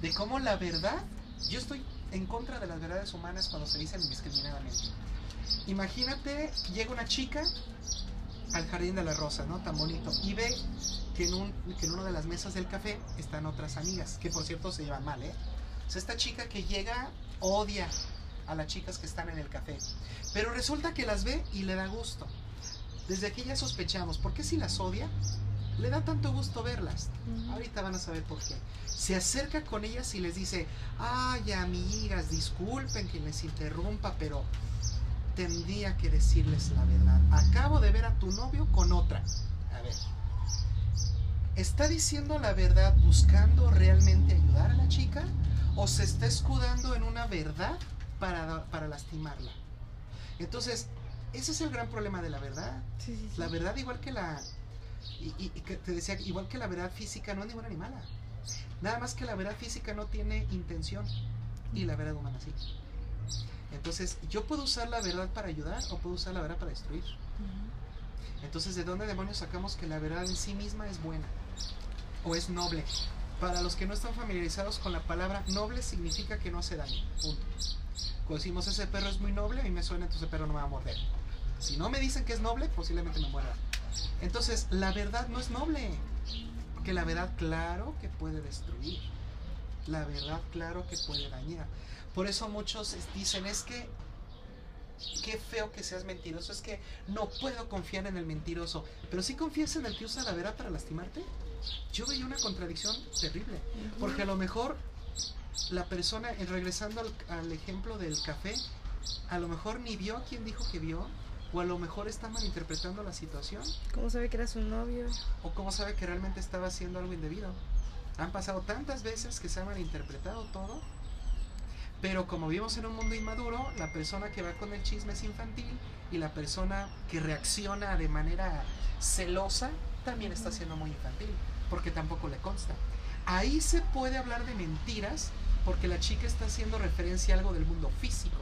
De cómo la verdad, yo estoy en contra de las verdades humanas cuando se dicen indiscriminadamente. Imagínate, llega una chica al jardín de la rosa, ¿no? Tan bonito. Y ve que en, un, que en una de las mesas del café están otras amigas, que por cierto se llevan mal, ¿eh? O sea, esta chica que llega odia a las chicas que están en el café. Pero resulta que las ve y le da gusto. Desde aquí ya sospechamos, ¿por qué si las odia? Le da tanto gusto verlas. Ujú. Ahorita van a saber por qué. Se acerca con ellas y les dice, ay amigas, disculpen que les interrumpa, pero tendría que decirles la verdad. Acabo de ver a tu novio con otra. A ver. ¿Está diciendo la verdad buscando realmente ayudar a la chica? ¿O se está escudando en una verdad para, para lastimarla? Entonces, ese es el gran problema de la verdad. Sí, sí, sí. La verdad, igual que la. Y, y- y que te decía, igual que la verdad física, no es ni buena ni mala. Nada más que la verdad física no tiene intención y la verdad humana sí. Entonces, yo puedo usar la verdad para ayudar o puedo usar la verdad para destruir. Entonces, ¿de dónde demonios sacamos que la verdad en sí misma es buena o es noble? Para los que no están familiarizados con la palabra noble significa que no hace daño. Punto. Cuando decimos ese perro es muy noble, a mí me suena entonces ese perro no me va a morder. Si no me dicen que es noble, posiblemente me muera. Entonces, la verdad no es noble. Porque la verdad, claro que puede destruir. La verdad, claro que puede dañar. Por eso muchos dicen, es que, qué feo que seas mentiroso, es que no puedo confiar en el mentiroso. Pero si confías en el que usa la verdad para lastimarte, yo veía una contradicción terrible. Porque a lo mejor la persona, regresando al, al ejemplo del café, a lo mejor ni vio a quien dijo que vio, o a lo mejor está malinterpretando la situación, ¿Cómo sabe que era su novio? o cómo sabe que realmente estaba haciendo algo indebido. Han pasado tantas veces que se ha malinterpretado todo, pero como vivimos en un mundo inmaduro, la persona que va con el chisme es infantil y la persona que reacciona de manera celosa también está siendo muy infantil, porque tampoco le consta. Ahí se puede hablar de mentiras porque la chica está haciendo referencia a algo del mundo físico.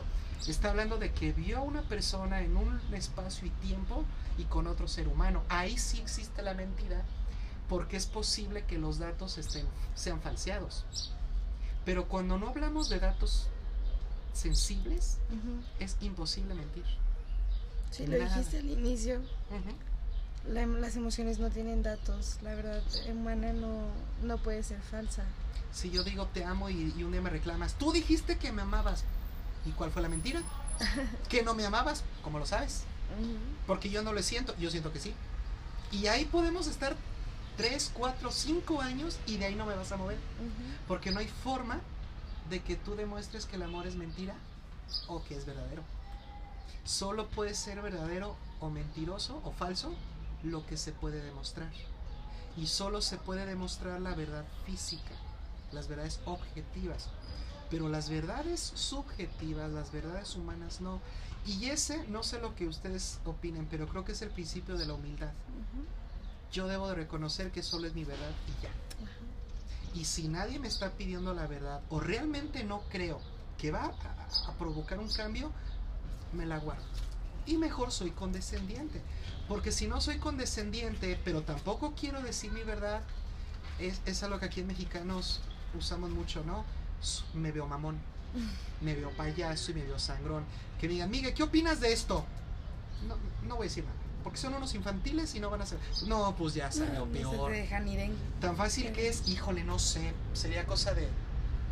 Está hablando de que vio a una persona en un espacio y tiempo y con otro ser humano. Ahí sí existe la mentira porque es posible que los datos estén, sean falseados. Pero cuando no hablamos de datos sensibles, Ujú. es imposible mentir. Sí, lo Nada. dijiste al inicio. Ujú. La- las emociones no tienen datos. La verdad humana no, no puede ser falsa. Si yo digo te amo y, y un día me reclamas, tú dijiste que me amabas. ¿Y cuál fue la mentira? que no me amabas, como lo sabes. Porque yo no lo siento, yo siento que sí. Y ahí podemos estar 3, 4, 5 años y de ahí no me vas a mover. Porque no hay forma de que tú demuestres que el amor es mentira o que es verdadero. Solo puede ser verdadero o mentiroso o falso lo que se puede demostrar. Y solo se puede demostrar la verdad física, las verdades objetivas. Pero las verdades subjetivas, las verdades humanas no. Y ese, no sé lo que ustedes opinen, pero creo que es el principio de la humildad. Yo debo de reconocer que solo es mi verdad y ya. Y si nadie me está pidiendo la verdad o realmente no creo que va a, a provocar un cambio, me la guardo. Y mejor soy condescendiente. Porque si no soy condescendiente, pero tampoco quiero decir mi verdad, es, es algo que aquí en mexicanos usamos mucho, ¿no? Me veo mamón, me veo payaso y me veo sangrón. Que me digan, Miguel, ¿qué opinas de esto? No, no voy a decir nada. Porque son unos infantiles y no van a ser. No, pues ya salió No, no se peor. te dejan ir en... Tan fácil que es, híjole, no sé, sería cosa de,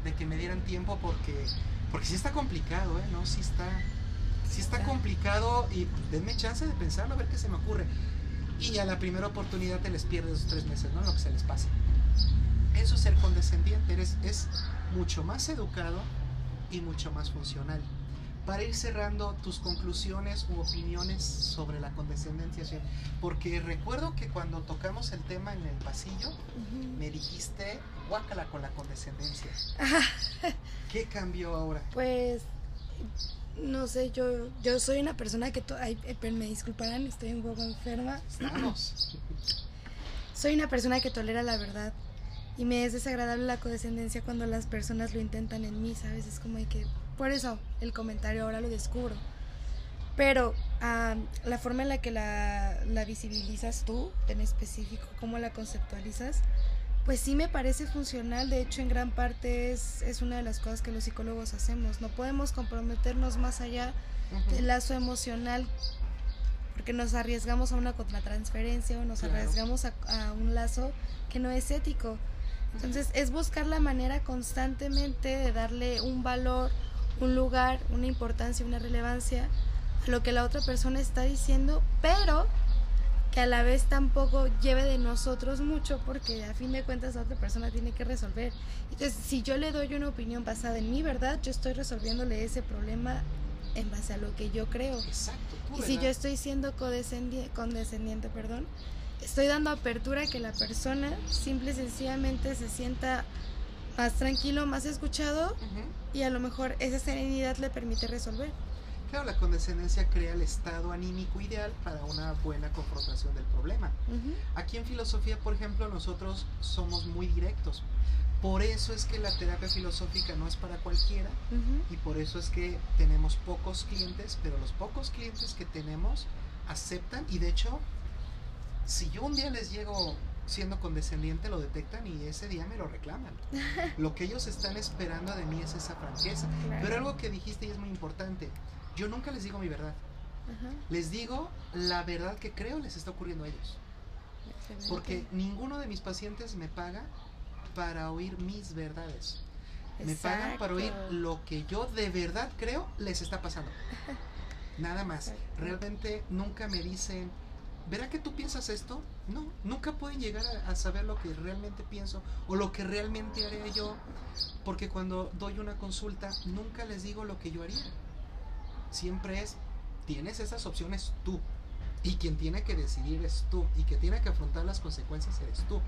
de que me dieran tiempo porque porque sí está complicado, ¿eh? No, sí está sí está complicado y pues, denme chance de pensarlo, a ver qué se me ocurre. Y a la primera oportunidad te les pierdes tres meses, ¿no? Lo que se les pase. Eso es ser condescendiente, eres, es mucho más educado y mucho más funcional. Para ir cerrando tus conclusiones u opiniones sobre la condescendencia, porque recuerdo que cuando tocamos el tema en el pasillo, me dijiste, guácala con la condescendencia. ¿Qué cambió ahora? Pues, no sé, yo, yo soy una persona que... Ay, eh, me disculparán, estoy un poco enferma. Estamos. Soy una persona que tolera la verdad y me es desagradable la condescendencia cuando las personas lo intentan en mí, ¿sabes? Es como de que, por eso el comentario ahora lo descubro. Pero ah, la forma en la que la, la visibilizas tú, en específico, cómo la conceptualizas, pues sí me parece funcional. De hecho, en gran parte es, es una de las cosas que los psicólogos hacemos. No podemos comprometernos más allá del lazo emocional porque nos arriesgamos a una contratransferencia o nos Claro. arriesgamos a, a un lazo que no es ético. Entonces es buscar la manera constantemente de darle un valor, un lugar, una importancia, una relevancia a lo que la otra persona está diciendo, pero que a la vez tampoco lleve de nosotros mucho porque a fin de cuentas la otra persona tiene que resolver. Entonces si yo le doy una opinión basada en mi verdad, yo estoy resolviéndole ese problema en base a lo que yo creo. Exacto. Y si yo estoy siendo condescendi- condescendiente, perdón, estoy dando apertura a que la persona simple y sencillamente se sienta más tranquilo, más escuchado Ujú. y a lo mejor esa serenidad le permite resolver. Claro, la condescendencia crea el estado anímico ideal para una buena confrontación del problema. Ujú. Aquí en filosofía, por ejemplo, nosotros somos muy directos. Por eso es que la terapia filosófica no es para cualquiera Ujú. y por eso es que tenemos pocos clientes, pero los pocos clientes que tenemos aceptan y de hecho, si yo un día les llego siendo condescendiente, lo detectan y ese día me lo reclaman. Lo que ellos están esperando de mí es esa franqueza. Claro. Pero algo que dijiste y es muy importante, yo nunca les digo mi verdad, Ajá. les digo la verdad que creo les está ocurriendo a ellos. Excelente. Porque ninguno de mis pacientes me paga para oír mis verdades. Me pagan para oír lo que yo de verdad creo les está pasando. Nada más. Realmente nunca me dicen, ¿verá que tú piensas esto? No, nunca pueden llegar a, a saber lo que realmente pienso o lo que realmente haré yo. Porque cuando doy una consulta, nunca les digo lo que yo haría. Siempre es, tienes esas opciones tú. Y quien tiene que decidir es tú. Y que tiene que afrontar las consecuencias eres tú.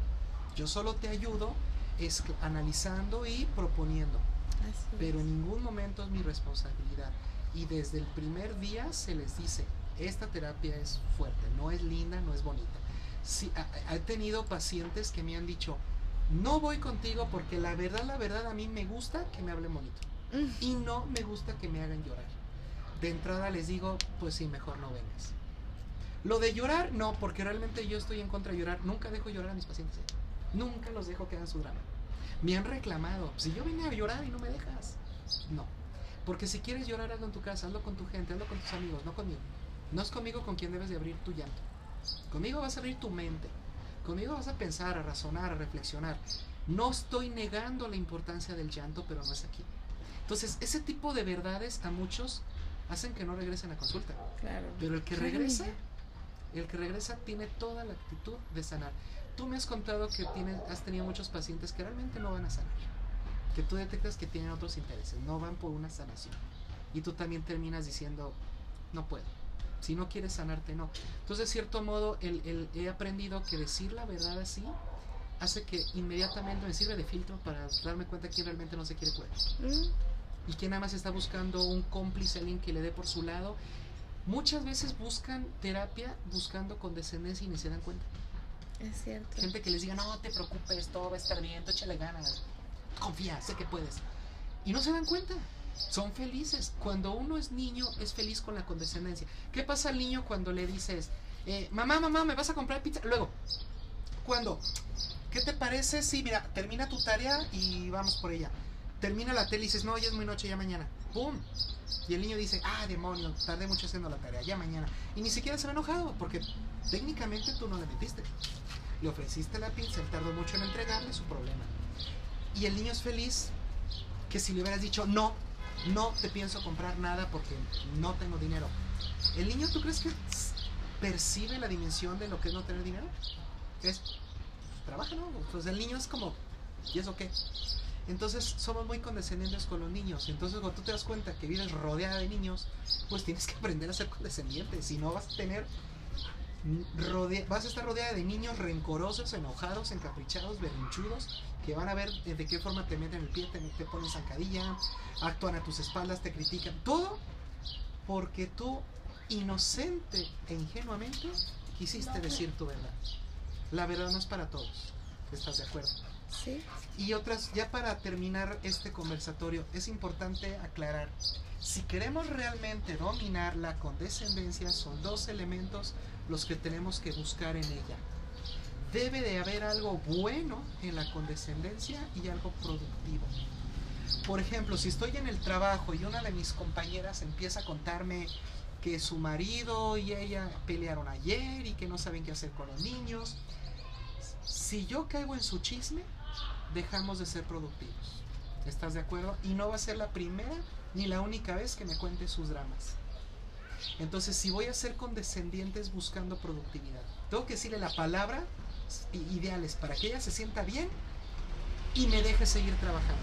Yo solo te ayudo es analizando y proponiendo. Así Pero en ningún momento es mi responsabilidad. Y desde el primer día se les dice, esta terapia es fuerte, no es linda, no es bonita. Sí, he tenido pacientes que me han dicho, no voy contigo porque la verdad, la verdad, a mí me gusta que me hablen bonito. Mm, Y no me gusta que me hagan llorar. De entrada les digo, pues sí, mejor no vengas. Lo de llorar, no, porque realmente yo estoy en contra de llorar. Nunca dejo llorar a mis pacientes. ¿eh? Nunca los dejo que hagan su drama. Me han reclamado, si yo vine a llorar y no me dejas. No. Porque si quieres llorar, hazlo en tu casa, hazlo con tu gente, hazlo con tus amigos, no conmigo. No es conmigo con quien debes de abrir tu llanto. Conmigo vas a abrir tu mente. Conmigo vas a pensar, a razonar, a reflexionar. No estoy negando la importancia del llanto, pero no es aquí. Entonces, ese tipo de verdades a muchos hacen que no regresen a consulta. Claro. Pero el que regresa, el que regresa tiene toda la actitud de sanar. Tú me has contado que tienes, has tenido muchos pacientes que realmente no van a sanar. Que tú detectas que tienen otros intereses, no van por una sanación. Y tú también terminas diciendo, no puedo. Si no quieres sanarte, no. Entonces, de cierto modo, el, el- he aprendido que decir la verdad así hace que inmediatamente me sirve de filtro para darme cuenta quién realmente no se quiere curar Mm, y que nada más está buscando un cómplice, alguien que le dé por su lado. Muchas veces buscan terapia buscando condescendencia y ni se dan cuenta. es cierto. Gente que les diga, no te preocupes, todo va a estar bien, tú échale ganas, confía, sé que puedes. Y no se dan cuenta, son felices. Cuando uno es niño, es feliz con la condescendencia. ¿Qué pasa al niño cuando le dices, eh, mamá, mamá, ¿me vas a comprar pizza? Luego, ¿cuándo? ¿Qué te parece? Sí, mira, termina tu tarea y vamos por ella. Termina la tele y dices, no, ya es muy noche, ya mañana. ¡Pum! Y el niño dice, ah, demonio, tardé mucho haciendo la tarea, ya mañana. Y ni siquiera se ve enojado, porque técnicamente tú no le metiste. Le ofreciste la pizza, él tardó mucho en entregarle su problema. Y el niño es feliz que si le hubieras dicho, no, no te pienso comprar nada porque no tengo dinero. ¿El niño tú crees que percibe la dimensión de lo que es no tener dinero? Es, trabaja, ¿no? Pues el niño es como, ¿y eso qué? Entonces somos muy condescendientes con los niños. Entonces cuando tú te das cuenta que vives rodeada de niños, pues tienes que aprender a ser condescendiente. Si no vas a tener rodea- vas a estar rodeada de niños rencorosos, enojados, encaprichados, berrinchudos, que van a ver de qué forma te meten el pie, te, te ponen zancadilla, actúan a tus espaldas, te critican. Todo porque tú, inocente e ingenuamente, quisiste decir tu verdad. La verdad no es para todos. ¿Estás de acuerdo? Sí. Y otras, ya para terminar este conversatorio, es importante aclarar, si queremos realmente dominar la condescendencia, son dos elementos los que tenemos que buscar en ella. Debe de haber algo bueno en la condescendencia y algo productivo. Por ejemplo, si estoy en el trabajo y una de mis compañeras empieza a contarme que su marido y ella pelearon ayer y que no saben qué hacer con los niños, si yo caigo en su chisme, dejamos de ser productivos. ¿Estás de acuerdo? Y no va a ser la primera ni la única vez que me cuente sus dramas. Entonces, si voy a ser condescendientes buscando productividad, tengo que decirle la palabra ideales para que ella se sienta bien y me deje seguir trabajando.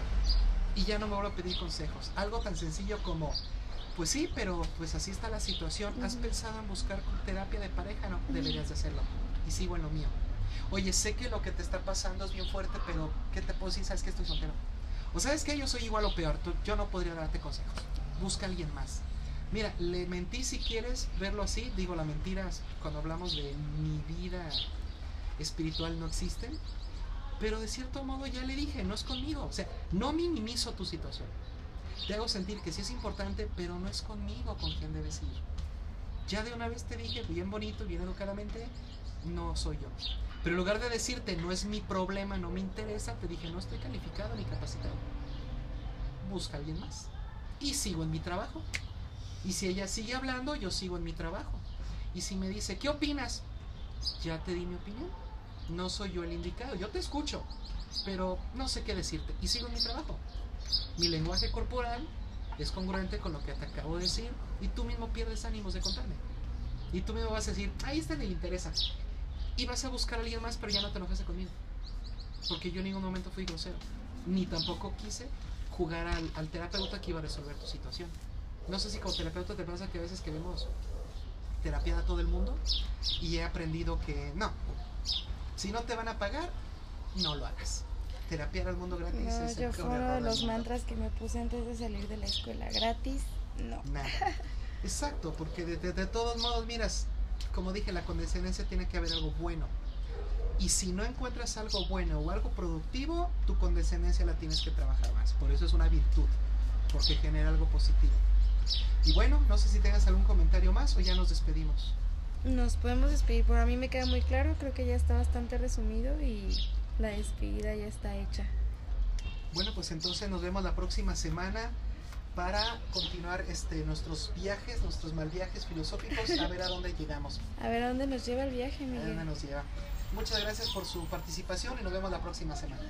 Y ya no me voy a pedir consejos. Algo tan sencillo como, Pues sí, pero pues así está la situación. ¿Has pensado en buscar terapia de pareja? No, deberías de hacerlo. Y sigo en lo mío. Oye, sé que lo que te está pasando es bien fuerte, pero ¿qué te puedo decir? Sabes que estoy soltero. O sabes que yo soy igual o peor. Tú- yo no podría darte consejos. Busca a alguien más. Mira, le mentí si quieres verlo así. Digo, la mentira cuando hablamos de mi vida espiritual no existen. Pero de cierto modo ya le dije, no es conmigo. O sea, no minimizo tu situación. Te hago sentir que sí es importante, pero no es conmigo con quien debes ir. Ya de una vez te dije, bien bonito, bien educadamente, no soy yo. Pero en lugar de decirte, no es mi problema, no me interesa, te dije, no estoy calificado ni capacitado. Busca a alguien más. Y sigo en mi trabajo. Y si ella sigue hablando, yo sigo en mi trabajo. Y si me dice, ¿qué opinas? Ya te di mi opinión. No soy yo el indicado. Yo te escucho. Pero no sé qué decirte. Y sigo en mi trabajo. Mi lenguaje corporal es congruente con lo que te acabo de decir. Y tú mismo pierdes ánimos de contarme. Y tú mismo vas a decir, ahí ni le interesa. Y vas a buscar a alguien más, pero ya no te enojaste conmigo. Porque yo en ningún momento fui grosero. Ni tampoco quise jugar al, al terapeuta que iba a resolver tu situación. No sé si como terapeuta te pasa que a veces que vemos terapia a todo el mundo y he aprendido que no. Si no te van a pagar, no lo hagas. Terapiar al mundo gratis No, es yo fue uno de los mantras que me puse antes de salir de la escuela. Gratis, no. Nada. Exacto, porque de, de- de todos modos, miras, como dije, la condescendencia tiene que haber algo bueno. Y si no encuentras algo bueno o algo productivo, tu condescendencia la tienes que trabajar más. Por eso es una virtud, porque genera algo positivo. Y bueno, no sé si tengas algún comentario más o ya nos despedimos. Nos podemos despedir, por a mí me queda muy claro, creo que ya está bastante resumido y la despedida ya está hecha. Bueno, pues entonces nos vemos la próxima semana para continuar este, nuestros viajes, nuestros mal viajes filosóficos, a ver a dónde llegamos, A ver a dónde nos lleva el viaje, a dónde Miguel. nos lleva. Muchas gracias por su participación y nos vemos la próxima semana.